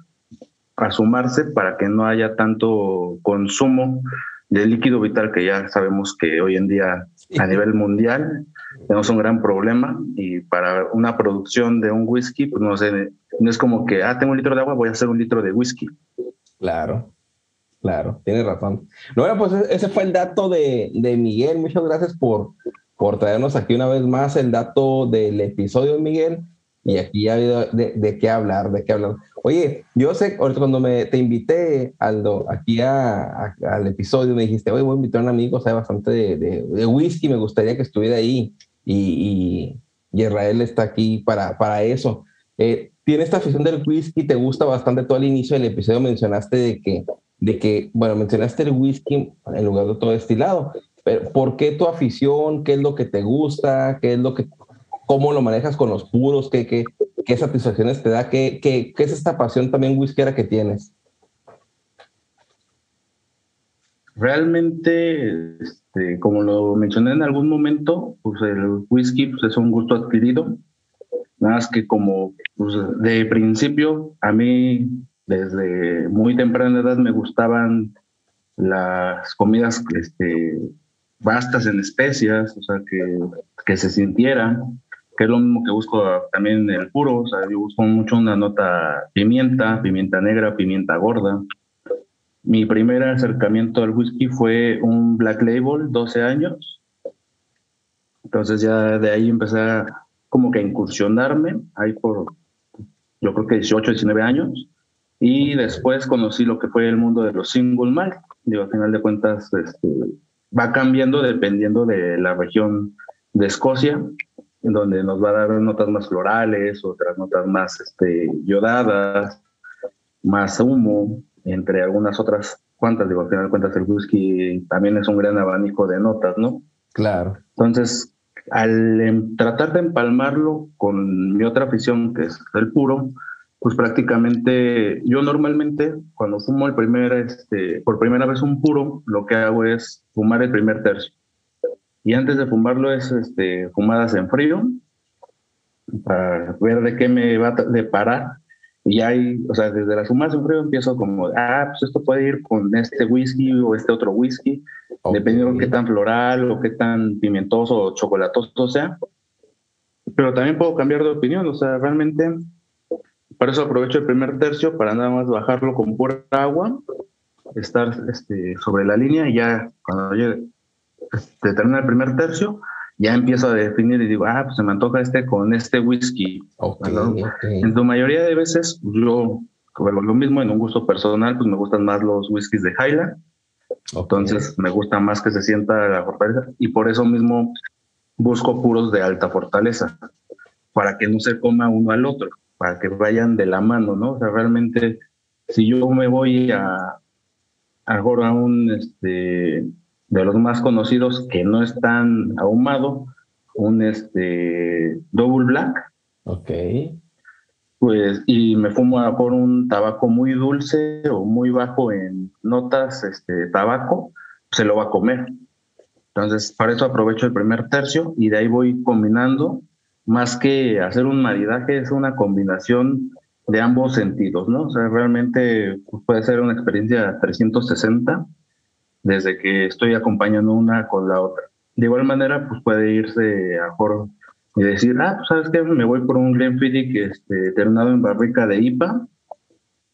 Speaker 3: a sumarse para que no haya tanto consumo de líquido vital que ya sabemos que hoy en día a nivel mundial tenemos un gran problema y para una producción de un whisky, pues no sé, no es como que, ah, tengo un litro de agua, voy a hacer un litro de whisky.
Speaker 2: Claro, claro, tienes razón. Bueno, pues ese fue el dato de, de Miguel. Muchas gracias por, por traernos aquí una vez más el dato del episodio, Miguel. Y aquí ha habido de, de qué hablar, de qué hablar. Oye, yo sé, cuando me, te invité, Aldo, aquí a, al episodio, me dijiste, oye, voy a invitar a un amigo, sabe bastante de, de, whisky, me gustaría que estuviera ahí. Y, y, Israel está aquí para, para eso. Eh, tiene esta afición del whisky, te gusta bastante. Tú al inicio del episodio mencionaste de que, de que, bueno, mencionaste el whisky en lugar de todo destilado. Pero, ¿Por qué tu afición? ¿Qué es lo que te gusta? ¿Qué es lo que cómo lo manejas con los puros, qué, qué, qué satisfacciones te da, qué, qué, qué es esta pasión también whiskera que tienes.
Speaker 3: Realmente, este, como lo mencioné en algún momento, pues el whisky pues, es un gusto adquirido. Nada más que como pues, de principio, a mí desde muy temprana edad me gustaban las comidas este, bastas en especias, o sea, que, que se sintieran que es lo mismo que busco también en el puro, o sea, yo busco mucho una nota pimienta, pimienta negra, pimienta gorda. Mi primer acercamiento al whisky fue un Black Label, 12 años. Entonces ya de ahí empecé a como que incursionarme, ahí por, yo creo que 18, 19 años. Y después conocí lo que fue el mundo de los single malt. Digo, al final de cuentas, este, va cambiando dependiendo de la región de Escocia donde nos va a dar notas más florales, otras notas más este, yodadas, más humo, entre algunas otras cuantas. Digo, al final de cuentas, el whisky también es un gran abanico de notas, ¿no?
Speaker 2: Claro.
Speaker 3: Entonces, al em, tratar de empalmarlo con mi otra afición, que es el puro, pues prácticamente yo normalmente cuando fumo el primer, este, por primera vez un puro, lo que hago es fumar el primer tercio y antes de fumarlo es este, fumadas en frío para ver de qué me va a deparar. Y hay, o sea, desde las fumadas en frío empiezo como, ah, pues esto puede ir con este whisky o este otro whisky, dependiendo de qué tan floral o qué tan pimentoso o chocolatoso sea. Pero también puedo cambiar de opinión, o sea, realmente, para eso aprovecho el primer tercio para nada más bajarlo con pura agua, estar este, sobre la línea y ya cuando llegue este, termina el primer tercio, ya empiezo a definir y digo, ah, pues se me antoja este con este whisky. En su mayoría de veces, yo, lo mismo en un gusto personal, pues me gustan más los whiskies de Highland. Entonces me gusta más que se sienta la fortaleza y por eso mismo busco puros de alta fortaleza, para que no se coma uno al otro, para que vayan de la mano, ¿no? O sea, realmente, si yo me voy a, ahora a un, este, de los más conocidos que no es tan ahumado, un este Double Black.
Speaker 2: Ok.
Speaker 3: Pues, y me fumo a por un tabaco muy dulce o muy bajo en notas, este tabaco, se lo va a comer. Entonces, para eso aprovecho el primer tercio y de ahí voy combinando. Más que hacer un maridaje, es una combinación de ambos sentidos, ¿no? O sea, realmente puede ser una experiencia 360 desde que estoy acompañando una con la otra. De igual manera, pues puede irse a mejor y decir, ah, pues sabes qué, me voy por un Glenfiddich este, terminado en barrica de IPA,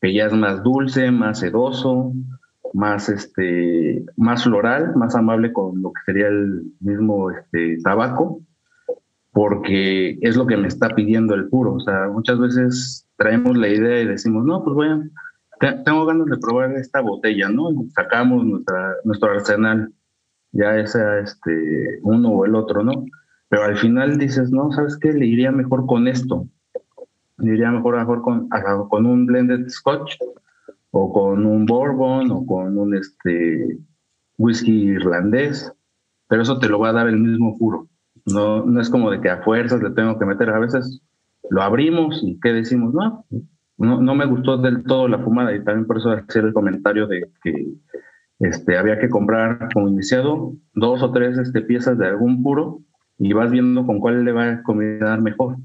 Speaker 3: que ya es más dulce, más sedoso, más, este, más floral, más amable con lo que sería el mismo este, tabaco, porque es lo que me está pidiendo el puro. O sea, muchas veces traemos la idea y decimos, no, pues voy tengo ganas de probar esta botella, ¿no? sacamos nuestra, nuestro arsenal, ya sea este, uno o el otro, ¿no? Pero al final dices, no, ¿sabes qué? Le iría mejor con esto. Le iría mejor, mejor con, con un blended scotch o con un bourbon o con un este, whisky irlandés. Pero eso te lo va a dar el mismo puro. No, no es como de que a fuerzas le tengo que meter. A veces lo abrimos y ¿qué decimos? No, no, no me gustó del todo la fumada y también por eso hacer el comentario de que este, había que comprar como iniciado dos o tres este, piezas de algún puro y vas viendo con cuál le va a combinar mejor.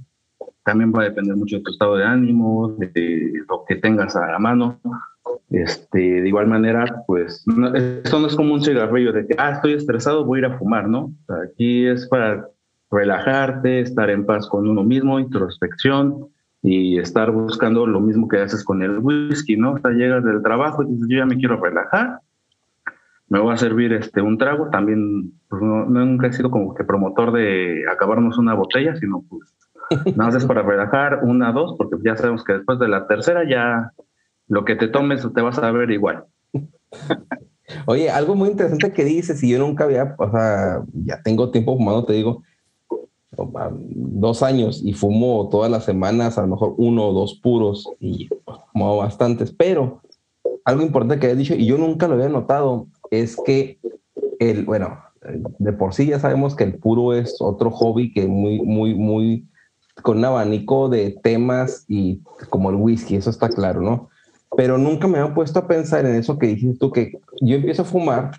Speaker 3: También va a depender mucho de tu estado de ánimo, de lo que tengas a la mano. Este, de igual manera, pues esto no es como un cigarrillo de que, ah, estoy estresado, voy a ir a fumar, ¿no? aquí es para relajarte, estar en paz con uno mismo, introspección y estar buscando lo mismo que haces con el whisky, ¿no? O sea, llegas del trabajo y dices, yo ya me quiero relajar, me voy a servir este un trago, también pues no, nunca he sido como que promotor de acabarnos una botella, sino pues nada más es para relajar una, dos, porque ya sabemos que después de la tercera ya lo que te tomes te vas a ver igual.
Speaker 2: Oye, algo muy interesante que dices, y yo nunca había, o sea, ya tengo tiempo fumando, te digo, dos años y fumo todas las semanas, a lo mejor uno o dos puros y fumo bastantes, pero algo importante que he dicho y yo nunca lo había notado es que el, bueno, de por sí ya sabemos que el puro es otro hobby que muy, muy, muy con un abanico de temas y como el whisky, eso está claro, ¿no? Pero nunca me había puesto a pensar en eso que dijiste tú, que yo empiezo a fumar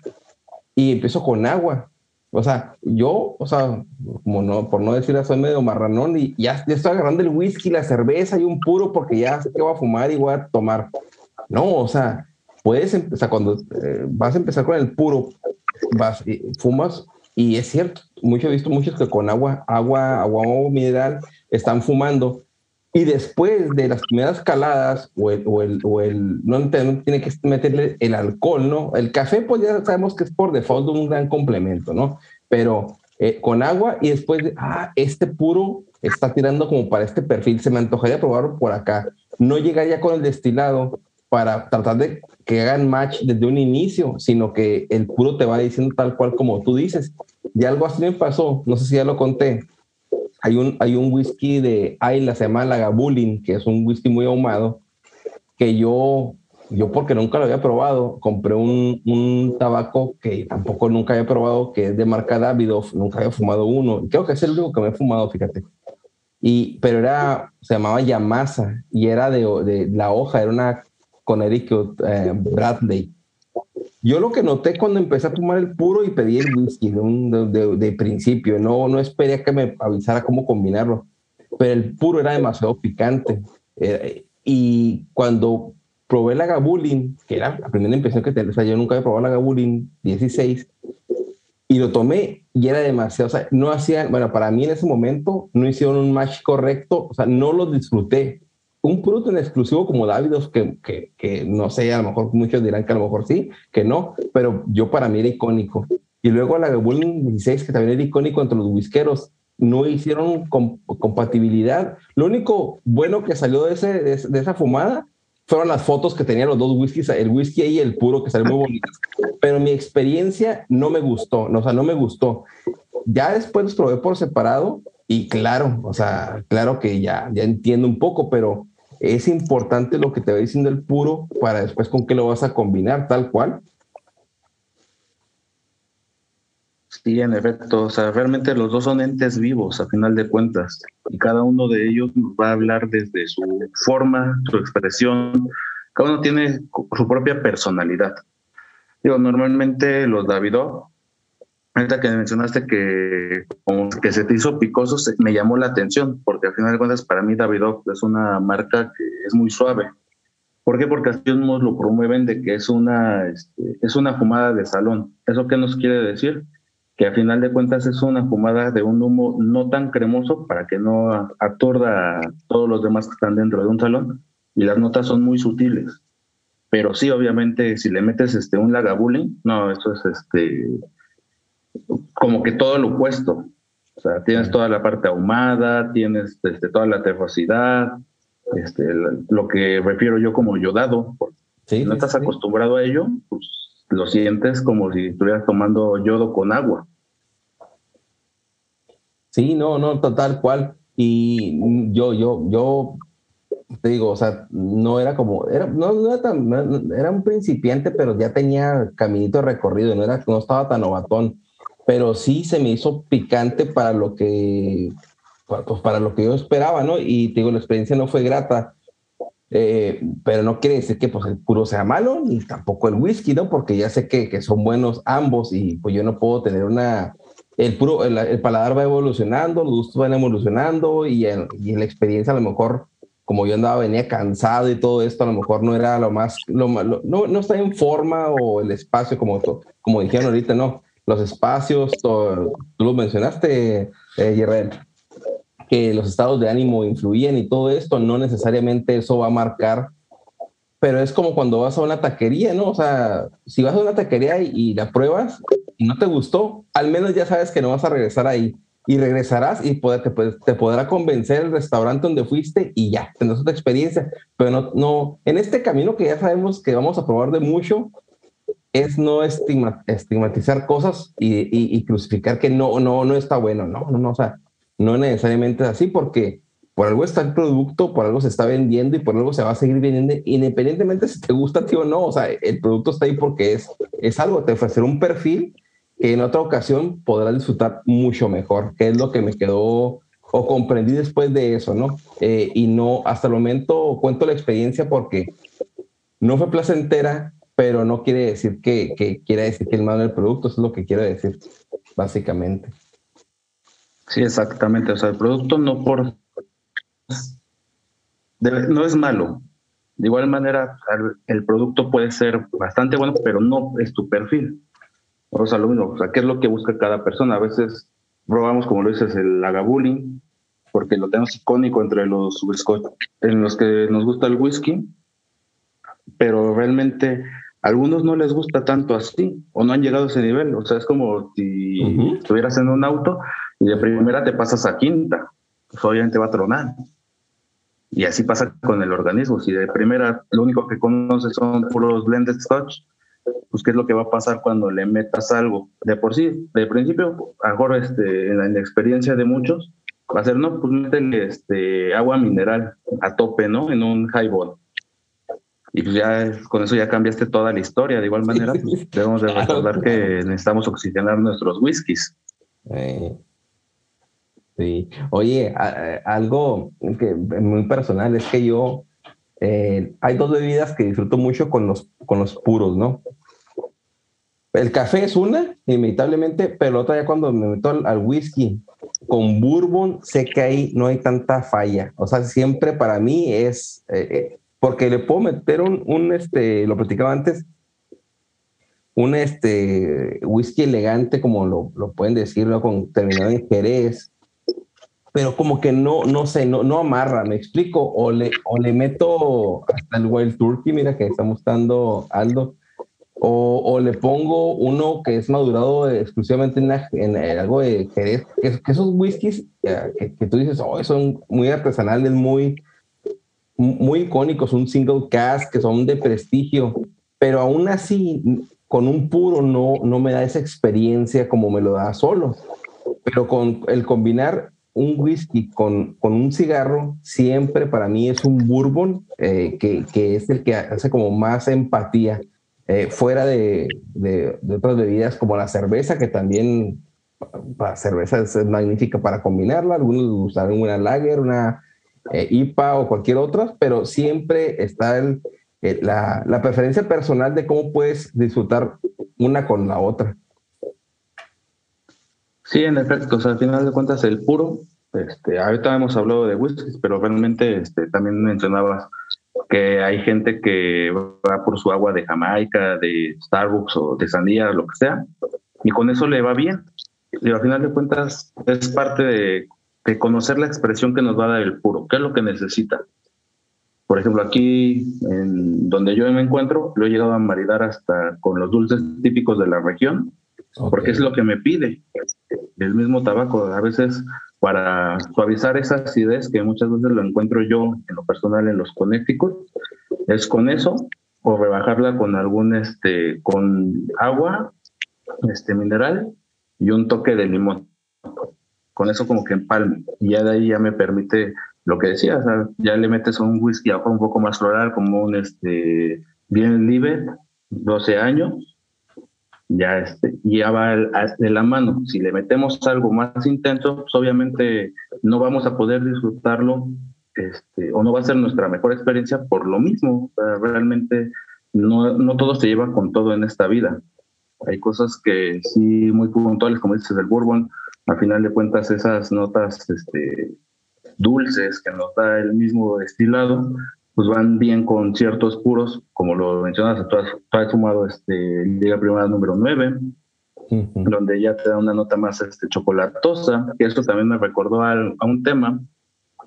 Speaker 2: y empiezo con agua o sea, yo, o sea, como no, por no decir, soy medio marranón y ya, estoy agarrando el whisky, la cerveza y un puro porque ya sé que voy a fumar y voy a tomar. No, o sea, puedes, sea, cuando eh, vas a empezar con el puro, vas, y fumas y es cierto, mucho he visto muchos que con agua, agua, agua mineral están fumando y después de las primeras caladas o el, o el, o el no, tiene que meterle el alcohol, ¿no? El café, pues ya sabemos que es por default un gran complemento, ¿no? Pero eh, con agua y después de, ah, este puro está tirando como para este perfil, se me antojaría probarlo por acá. No llegaría con el destilado para tratar de que hagan match desde un inicio, sino que el puro te va diciendo tal cual como tú dices. Y algo así me pasó, no sé si ya lo conté, hay un, hay un whisky de Ayla, se llama Lagavulin, que es un whisky muy ahumado, que yo, yo porque nunca lo había probado, compré un, un tabaco que tampoco nunca había probado, que es de marca Davidoff, nunca había fumado uno. Creo que es el único que me he fumado, fíjate. Y, pero era, se llamaba Yamasa y era de, de la hoja, era una Connecticut eh, Bradley. Yo lo que noté cuando empecé a tomar el puro y pedí el whisky de, principio, no, no esperé a que me avisara cómo combinarlo, pero el puro era demasiado picante. Eh, y cuando probé la Gabulin, que era la primera impresión que tenía, o sea, yo nunca había probado la Gabulin 16, y lo tomé y era demasiado, o sea, no hacían, bueno, para mí en ese momento no hicieron un match correcto, o sea, no lo disfruté un producto en exclusivo como Davidos, que, que, que, no sé, a lo mejor muchos dirán que a lo mejor sí, que no, pero yo para mí era icónico. Y luego la Bulling 16, que también era icónico entre los whiskeros, no hicieron compatibilidad. Lo único bueno que salió de, ese, de, esa fumada fueron las fotos que tenían los dos whiskies, el whisky y el puro, que salieron muy bonitas. Pero mi experiencia no me gustó, no, o sea, no me gustó. Ya después los probé por separado y claro, o sea, claro que ya, ya entiendo un poco, pero es importante lo que te va diciendo el puro para después con qué lo vas a combinar, tal cual.
Speaker 3: Sí, en efecto, o sea, realmente los dos son entes vivos a final de cuentas y cada uno de ellos nos va a hablar desde su forma, su expresión, cada uno tiene su propia personalidad. Digo, normalmente los Davido Ahorita que mencionaste que, que se te hizo picoso, me llamó la atención, porque al final de cuentas para mí Davidoff es una marca que es muy suave. ¿Por qué? Porque así mismos lo promueven de que es una, este, es una fumada de salón. ¿Eso qué nos quiere decir? Que a final de cuentas es una fumada de un humo no tan cremoso para que no aturda a todos los demás que están dentro de un salón y las notas son muy sutiles. Pero sí, obviamente, si le metes este, un lagavulin, no, eso es este, como que todo lo opuesto. O sea, tienes toda la parte ahumada, tienes este, toda la terrosidad, este, lo que refiero yo como yodado. si no estás acostumbrado a ello, pues lo sientes como si estuvieras tomando yodo con agua.
Speaker 2: Sí, no, no, total cual. Y yo, yo, yo te digo, o sea, no era como, era, no, era tan, era un principiante, pero ya tenía caminito recorrido, no era, no estaba tan novatón, pero sí se me hizo picante para lo que, pues para lo que yo esperaba, ¿no? Y te digo, la experiencia no fue grata, eh, pero no quiere decir que pues el puro sea malo, ni tampoco el whisky, ¿no? Porque ya sé que, que son buenos ambos y pues yo no puedo tener una, el puro, el, paladar va evolucionando, los gustos van evolucionando y, y la experiencia a lo mejor como yo andaba, venía cansado y todo esto, a lo mejor no era lo más, lo, no, no está en forma o el espacio, como, como dijeron ahorita, no. Los espacios, tú lo mencionaste, eh, que los estados de ánimo influyen y todo esto, no necesariamente eso va a marcar, pero es como cuando vas a una taquería, ¿no? O sea, si vas a una taquería y, y la pruebas y no te gustó, al menos ya sabes que no vas a regresar ahí y regresarás y te, podrá convencer el restaurante donde fuiste y ya, tendrás otra experiencia. Pero no, no, en este camino que ya sabemos que vamos a probar de mucho, es no estigmatizar cosas y, crucificar que no, no, no está bueno, no, no, no, o sea, no necesariamente es así porque por algo está el producto, por algo se está vendiendo y por algo se va a seguir vendiendo, independientemente si te gusta ti o no, o sea, el producto está ahí porque es, es algo, te ofrecer un perfil que en otra ocasión podrás disfrutar mucho mejor, que es lo que me quedó o comprendí después de eso, ¿no? Eh, y no, hasta el momento cuento la experiencia porque no fue placentera, pero no quiere decir que, que quiera decir que el malo del producto, eso es lo que quiero decir, básicamente.
Speaker 3: Sí, exactamente. O sea, el producto no por no es malo. De igual manera, el producto puede ser bastante bueno, pero no es tu perfil. O sea, lo mismo, o sea, ¿qué es lo que busca cada persona? A veces probamos, como lo dices, el agabulling, porque lo tenemos icónico entre los en los que nos gusta el whisky, pero realmente algunos no les gusta tanto así, o no han llegado a ese nivel. O sea, es como si estuvieras en un auto y de primera te pasas a quinta, pues obviamente va a tronar. Y así pasa con el organismo. Si de primera lo único que conoces son puros blended scotch, pues qué es lo que va a pasar cuando le metas algo. De por sí, de principio, mejor este, en la experiencia de muchos, va a ser, no, pues métele este, agua mineral a tope, ¿no? En un highball. Y pues ya con eso ya cambiaste toda la historia. De igual manera, pues, debemos de recordar que necesitamos oxigenar nuestros whiskies.
Speaker 2: Sí. Oye, algo que muy personal es que yo eh, hay dos bebidas que disfruto mucho con los, con los puros, ¿no? El café es una, inevitablemente, pero la otra ya cuando me meto al, whisky con bourbon, sé que ahí no hay tanta falla. O sea, siempre para mí es, eh, eh, porque le puedo meter un, un, este, lo platicaba antes, un este, whisky elegante, como lo, lo pueden decir, ¿no? con terminado en Jerez, pero como que no, no sé, no, no amarra, me explico, o le, o le meto hasta el Wild Turkey, mira que está mostrando Aldo, o, o, le pongo uno que es madurado exclusivamente en, algo de Jerez, que, esos whiskies que, que, tú dices, oh, son muy artesanales, muy, muy icónicos, un single cast, que son de prestigio, pero aún así, con un puro no, no me da esa experiencia como me lo da solo. Pero con el combinar un whisky con, con, un cigarro siempre para mí es un bourbon eh, que, que, es el que hace como más empatía eh, fuera de, de, otras bebidas como la cerveza que también la cerveza es magnífica para combinarla algunos usan una lager una eh, IPA o cualquier otra pero siempre está el, la, la preferencia personal de cómo puedes disfrutar una con la otra
Speaker 3: Sí, en efecto, o sea, al final de cuentas el puro, este, ahorita hemos hablado de whiskies, pero realmente este, también mencionabas que hay gente que va por su agua de Jamaica, de Starbucks o de sandía, lo que sea, y con eso le va bien. Y al final de cuentas es parte de, de conocer la expresión que nos va a dar el puro, qué es lo que necesita. Por ejemplo, aquí en donde yo me encuentro, lo he llegado a maridar hasta con los dulces típicos de la región, porque es lo que me pide el mismo tabaco. A veces para suavizar esa acidez que muchas veces lo encuentro yo en lo personal en los Connecticut, es con eso o rebajarla con algún este con agua este mineral y un toque de limón. Con eso como que empalme y ya de ahí ya me permite lo que decía, ya le metes un whisky un poco más floral, como un este, bien libre, 12 años, ya, este, va de la mano. Si le metemos algo más intenso, pues obviamente no vamos a poder disfrutarlo este, o no va a ser nuestra mejor experiencia por lo mismo. realmente no, no todo se lleva con todo en esta vida. Hay cosas que sí muy puntuales, como dices, el bourbon, al final de cuentas esas notas este, dulces que nos da el mismo destilado, pues van bien con ciertos puros, como lo mencionas, tú has, fumado este, Liga Primera número 9, donde ya te da una nota más este, chocolatosa, que eso también me recordó a, un tema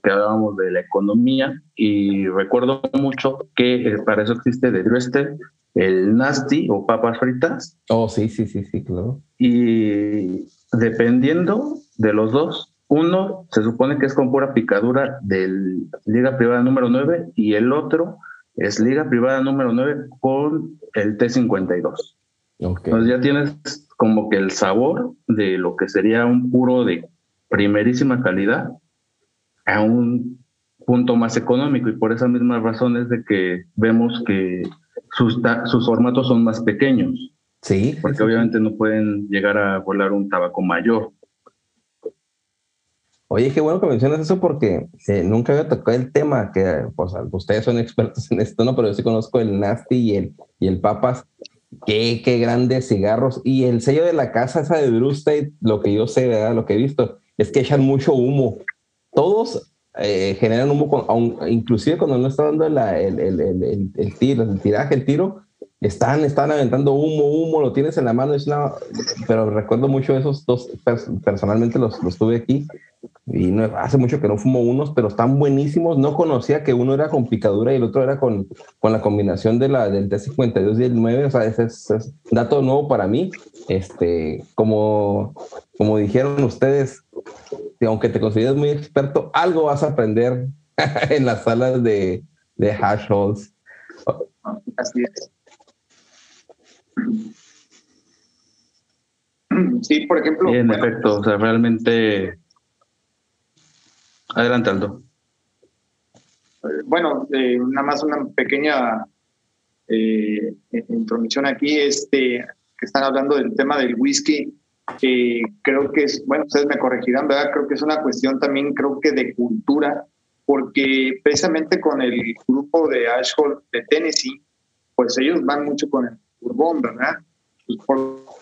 Speaker 3: que hablábamos de la economía, y recuerdo mucho que eh, para eso existe de Dresden el nasty o papas fritas.
Speaker 2: Oh, sí, sí, sí, sí, claro.
Speaker 3: Y dependiendo de los dos, uno se supone que es con pura picadura del Liga Privada número 9 y el otro es Liga Privada número 9 con el T52. Entonces ya tienes como que el sabor de lo que sería un puro de primerísima calidad a un punto más económico y por esas mismas razones de que vemos que sus, sus formatos son más pequeños.
Speaker 2: Sí.
Speaker 3: Porque obviamente no pueden llegar a volar un tabaco mayor.
Speaker 2: Oye, qué bueno que mencionas eso porque eh, nunca había tocado el tema, que pues, ustedes son expertos en esto, ¿no? Pero yo sí conozco el Nasty y el, y el Papas. Qué, qué grandes cigarros. Y el sello de la casa esa de State, lo que yo sé, ¿verdad? Lo que he visto, es que echan mucho humo. Todos eh, generan humo, con, inclusive cuando no está dando el, el, el, el, tiro, el tiraje, el tiro, están, están aventando humo, humo, lo tienes en la mano, es una, pero recuerdo mucho esos dos, personalmente los, los tuve aquí, y no, hace mucho que no fumo unos, pero están buenísimos. No conocía que uno era con picadura y el otro era con, con la combinación de la, del T52 y el 9. O sea, ese es, dato nuevo para mí. Este, como, como dijeron ustedes, aunque te consideres muy experto, algo vas a aprender en las salas de, de hash holes.
Speaker 1: Así es. Sí, por ejemplo.
Speaker 3: en efecto, o sea, realmente Adelante, Aldo.
Speaker 1: Bueno, eh, nada más una pequeña eh, intromisión aquí, este, que están hablando del tema del whisky. Creo que es, bueno, ustedes me corregirán, ¿verdad? Creo que es una cuestión también, creo que de cultura, porque precisamente con el grupo de Ashford de Tennessee, pues ellos van mucho con el bourbon, ¿verdad? Pues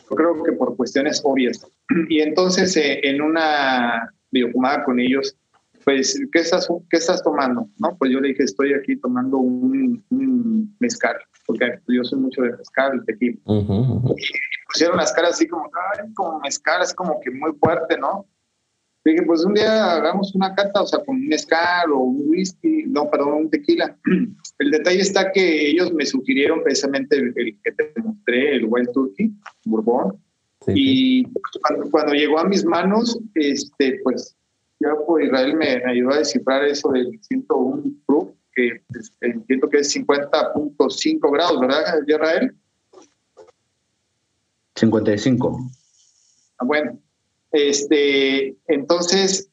Speaker 1: creo que por cuestiones obvias. Y entonces eh, en una videocumada con ellos, pues, ¿qué estás, ¿qué estás tomando? ¿No? Pues yo le dije, estoy aquí tomando un, mezcal, porque yo soy mucho de mezcal, de tequila. Pusieron las caras así como, ay, como mezcal, es como que muy fuerte, ¿no? dije, pues un día hagamos una cata, o sea, con un mezcal o un whisky, no, perdón, un tequila. El detalle está que ellos me sugirieron precisamente el, que te mostré, el Wild Turkey, Bourbon. y Cuando, cuando, llegó a mis manos, este, pues ya por Israel me, ayudó a descifrar eso del 101 proof, que pues, entiendo que es 50.5 grados, ¿verdad, Israel?
Speaker 3: 55.
Speaker 1: Ah, bueno, este, entonces,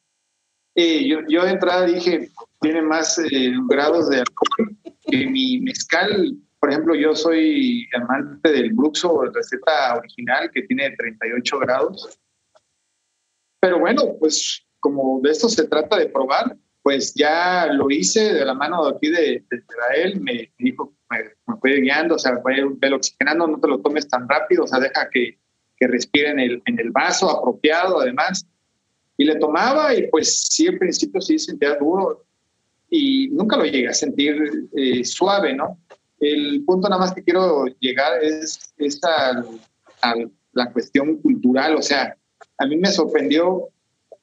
Speaker 1: eh, yo, yo, de entrada dije, tiene más eh, grados de alcohol que mi mezcal. Por ejemplo, yo soy amante del Bruxo, receta original, que tiene 38 grados. Pero bueno, pues como de esto se trata de probar, pues ya lo hice de la mano de aquí de, Israel, me dijo, me, fue guiando, o sea, el oxigenando, no te lo tomes tan rápido, o sea, deja que, que respire en el, en el vaso apropiado, además. Y le tomaba y pues sí, al principio sí sentía duro. y nunca lo llegué a sentir eh, suave, ¿no? El punto nada más que quiero llegar es, es a, la cuestión cultural, o sea, a mí me sorprendió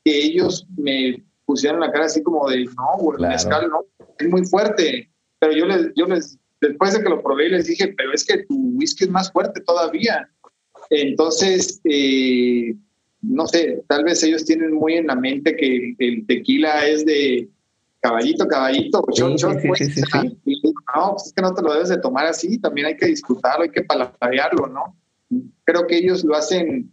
Speaker 1: que ellos me pusieron la cara así como de, no, el mezcal no, es muy fuerte, pero yo les, yo les, después de que lo probé, les dije, pero es que tu whisky es más fuerte todavía. Entonces, eh, no sé, tal vez ellos tienen muy en la mente que el tequila es de caballito, caballito, pues, no, pues es que no te lo debes de tomar así, también hay que disfrutarlo, hay que paladearlo, ¿no? Creo que ellos lo hacen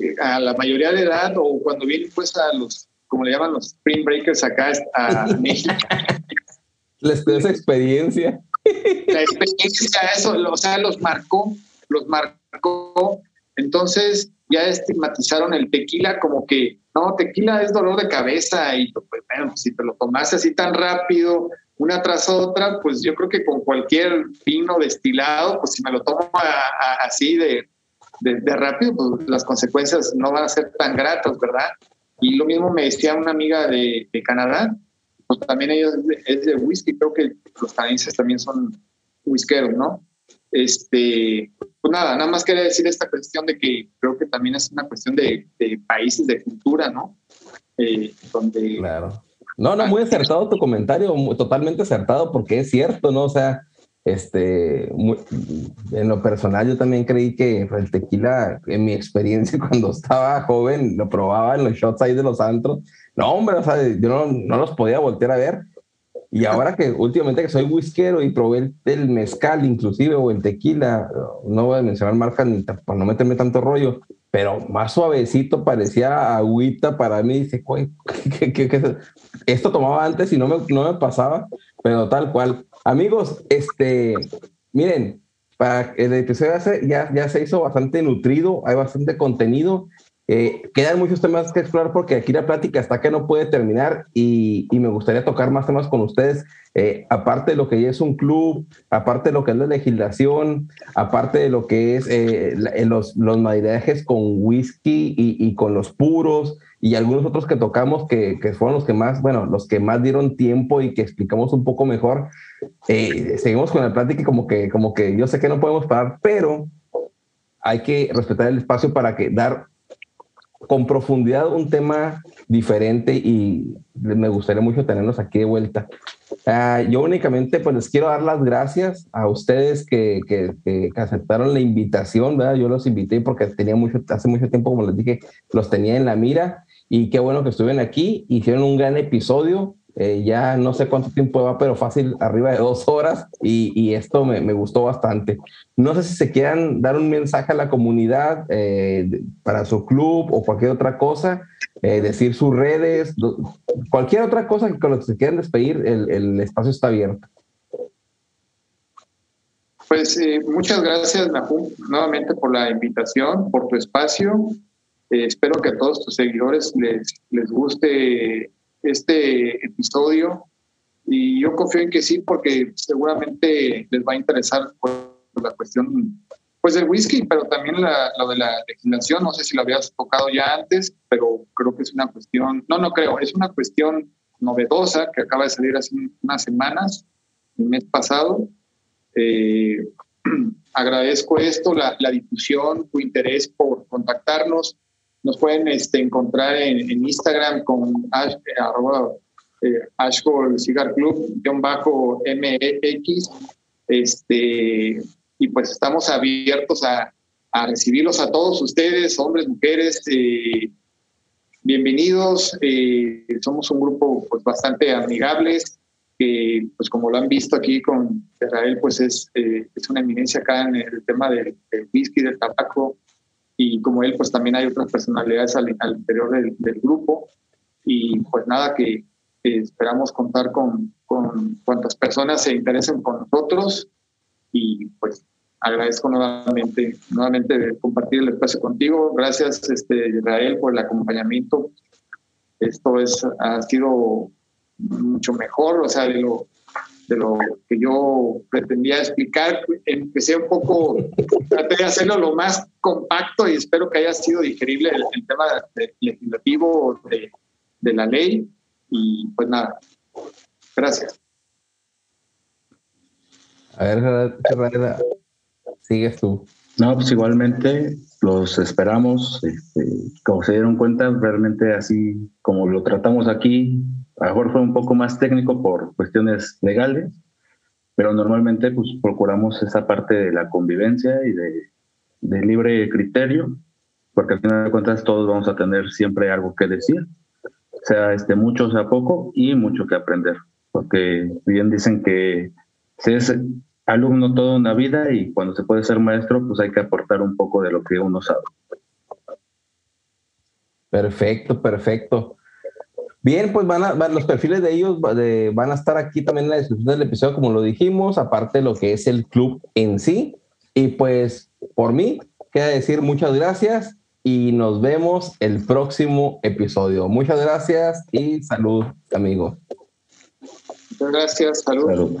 Speaker 1: eh, a la mayoría de edad o cuando vienen pues a los, como le llaman los Spring Breakers acá a México.
Speaker 2: Les dio esa experiencia.
Speaker 1: La experiencia, eso, o sea, los marcó, los marcó. Entonces ya estigmatizaron el tequila como que no, tequila es dolor de cabeza y pues, bueno, si te lo tomas así tan rápido, una tras otra, pues yo creo que con cualquier vino destilado, pues si me lo tomo así de, de, rápido, pues las consecuencias no van a ser tan gratas, ¿verdad? Y lo mismo me decía una amiga de, de Canadá, pues también ellos es de whisky, creo que los canadienses también son whiskeros, ¿no? Este, pues nada, nada más quería decir esta cuestión de que creo que también es una cuestión de, países, de cultura, ¿no? Eh, donde...
Speaker 2: Claro. No, no, muy acertado tu comentario, totalmente acertado, porque es cierto, ¿no? O sea, este, en lo personal yo también creí que el tequila, en mi experiencia cuando estaba joven, lo probaba en los shots ahí de los antros. No, hombre, o sea, yo no, no los podía voltear a ver. Y ahora que últimamente que soy whiskero y probé el, mezcal inclusive o el tequila, no voy a mencionar marcas ni para no meterme tanto rollo, pero más suavecito, parecía agüita para mí. Dice, ¿qué, qué, esto tomaba antes y no me, no me pasaba, pero tal cual. Amigos, este, miren, para el episodio ya, ya se hizo bastante nutrido, hay bastante contenido eh, quedan muchos temas que explorar porque aquí la plática está que no puede terminar y, me gustaría tocar más temas con ustedes, eh, aparte de lo que es un club, aparte de lo que es la legislación, aparte de lo que es eh, los, los maridajes con whisky y, con los puros y algunos otros que tocamos que, que, fueron los que más, bueno, los que más dieron tiempo y que explicamos un poco mejor. seguimos con la plática y como que, como que yo sé que no podemos parar, pero hay que respetar el espacio para que dar con profundidad un tema diferente y me gustaría mucho tenerlos aquí de vuelta. Ah, yo únicamente pues les quiero dar las gracias a ustedes que, que, que, aceptaron la invitación, ¿verdad? Yo los invité porque tenía mucho, hace mucho tiempo, como les dije, los tenía en la mira y qué bueno que estuvieron aquí, hicieron un gran episodio, eh, ya no sé cuánto tiempo va, pero fácil, arriba de dos horas y, esto me, gustó bastante. No sé si se quieran dar un mensaje a la comunidad eh, para su club o cualquier otra cosa, eh, decir sus redes, cualquier otra cosa con lo que se quieran despedir, el, el espacio está abierto.
Speaker 1: Pues muchas gracias, Nahum, nuevamente por la invitación, por tu espacio. espero que a todos tus seguidores les, les guste este episodio y yo confío en que sí porque seguramente les va a interesar por la cuestión pues del whisky, pero también la, lo de la legislación, no sé si lo habías tocado ya antes, pero creo que es una cuestión, no, no creo, es una cuestión novedosa que acaba de salir hace unas semanas, el mes pasado. Eh, agradezco esto, la, la, difusión, tu interés por contactarnos. Nos pueden este, encontrar en, Instagram con Ash, arroba, eh, Cigar Club, bajo MEX. Este, y pues estamos abiertos a, a, recibirlos a todos ustedes, hombres, mujeres. Eh, bienvenidos. Eh, somos un grupo pues bastante amigables. que pues como lo han visto aquí con Israel, pues es, eh, es una eminencia acá en el tema del whisky, del tabaco, y como él, pues también hay otras personalidades al, interior del, grupo y pues nada, que, esperamos contar con, con cuantas personas se interesen con nosotros y pues agradezco nuevamente, nuevamente compartir el espacio contigo. Gracias, este, Israel, por el acompañamiento. Esto es, ha sido mucho mejor, o sea, de lo, de lo que yo pretendía explicar. Empecé un poco, traté de hacerlo lo más compacto y espero que haya sido digerible el, tema legislativo de, de, la ley. Y pues nada, Gracias.
Speaker 2: A ver, sigues tú.
Speaker 3: No, pues igualmente los esperamos. Este, como se dieron cuenta, realmente así como lo tratamos aquí, a lo mejor fue un poco más técnico por cuestiones legales, pero normalmente pues procuramos esa parte de la convivencia y de, de libre criterio, porque al final de cuentas todos vamos a tener siempre algo que decir, sea este mucho, sea poco, y mucho que aprender, porque bien dicen que si es alumno toda una vida y cuando se puede ser maestro, pues hay que aportar un poco de lo que uno sabe.
Speaker 2: Perfecto, perfecto. Bien, pues van a, los perfiles de ellos van a estar aquí también en la descripción del episodio, como lo dijimos, aparte de lo que es el club en sí. Y pues por mí, queda decir muchas gracias y nos vemos el próximo episodio. Muchas gracias y salud, amigos.
Speaker 1: Muchas gracias, salud.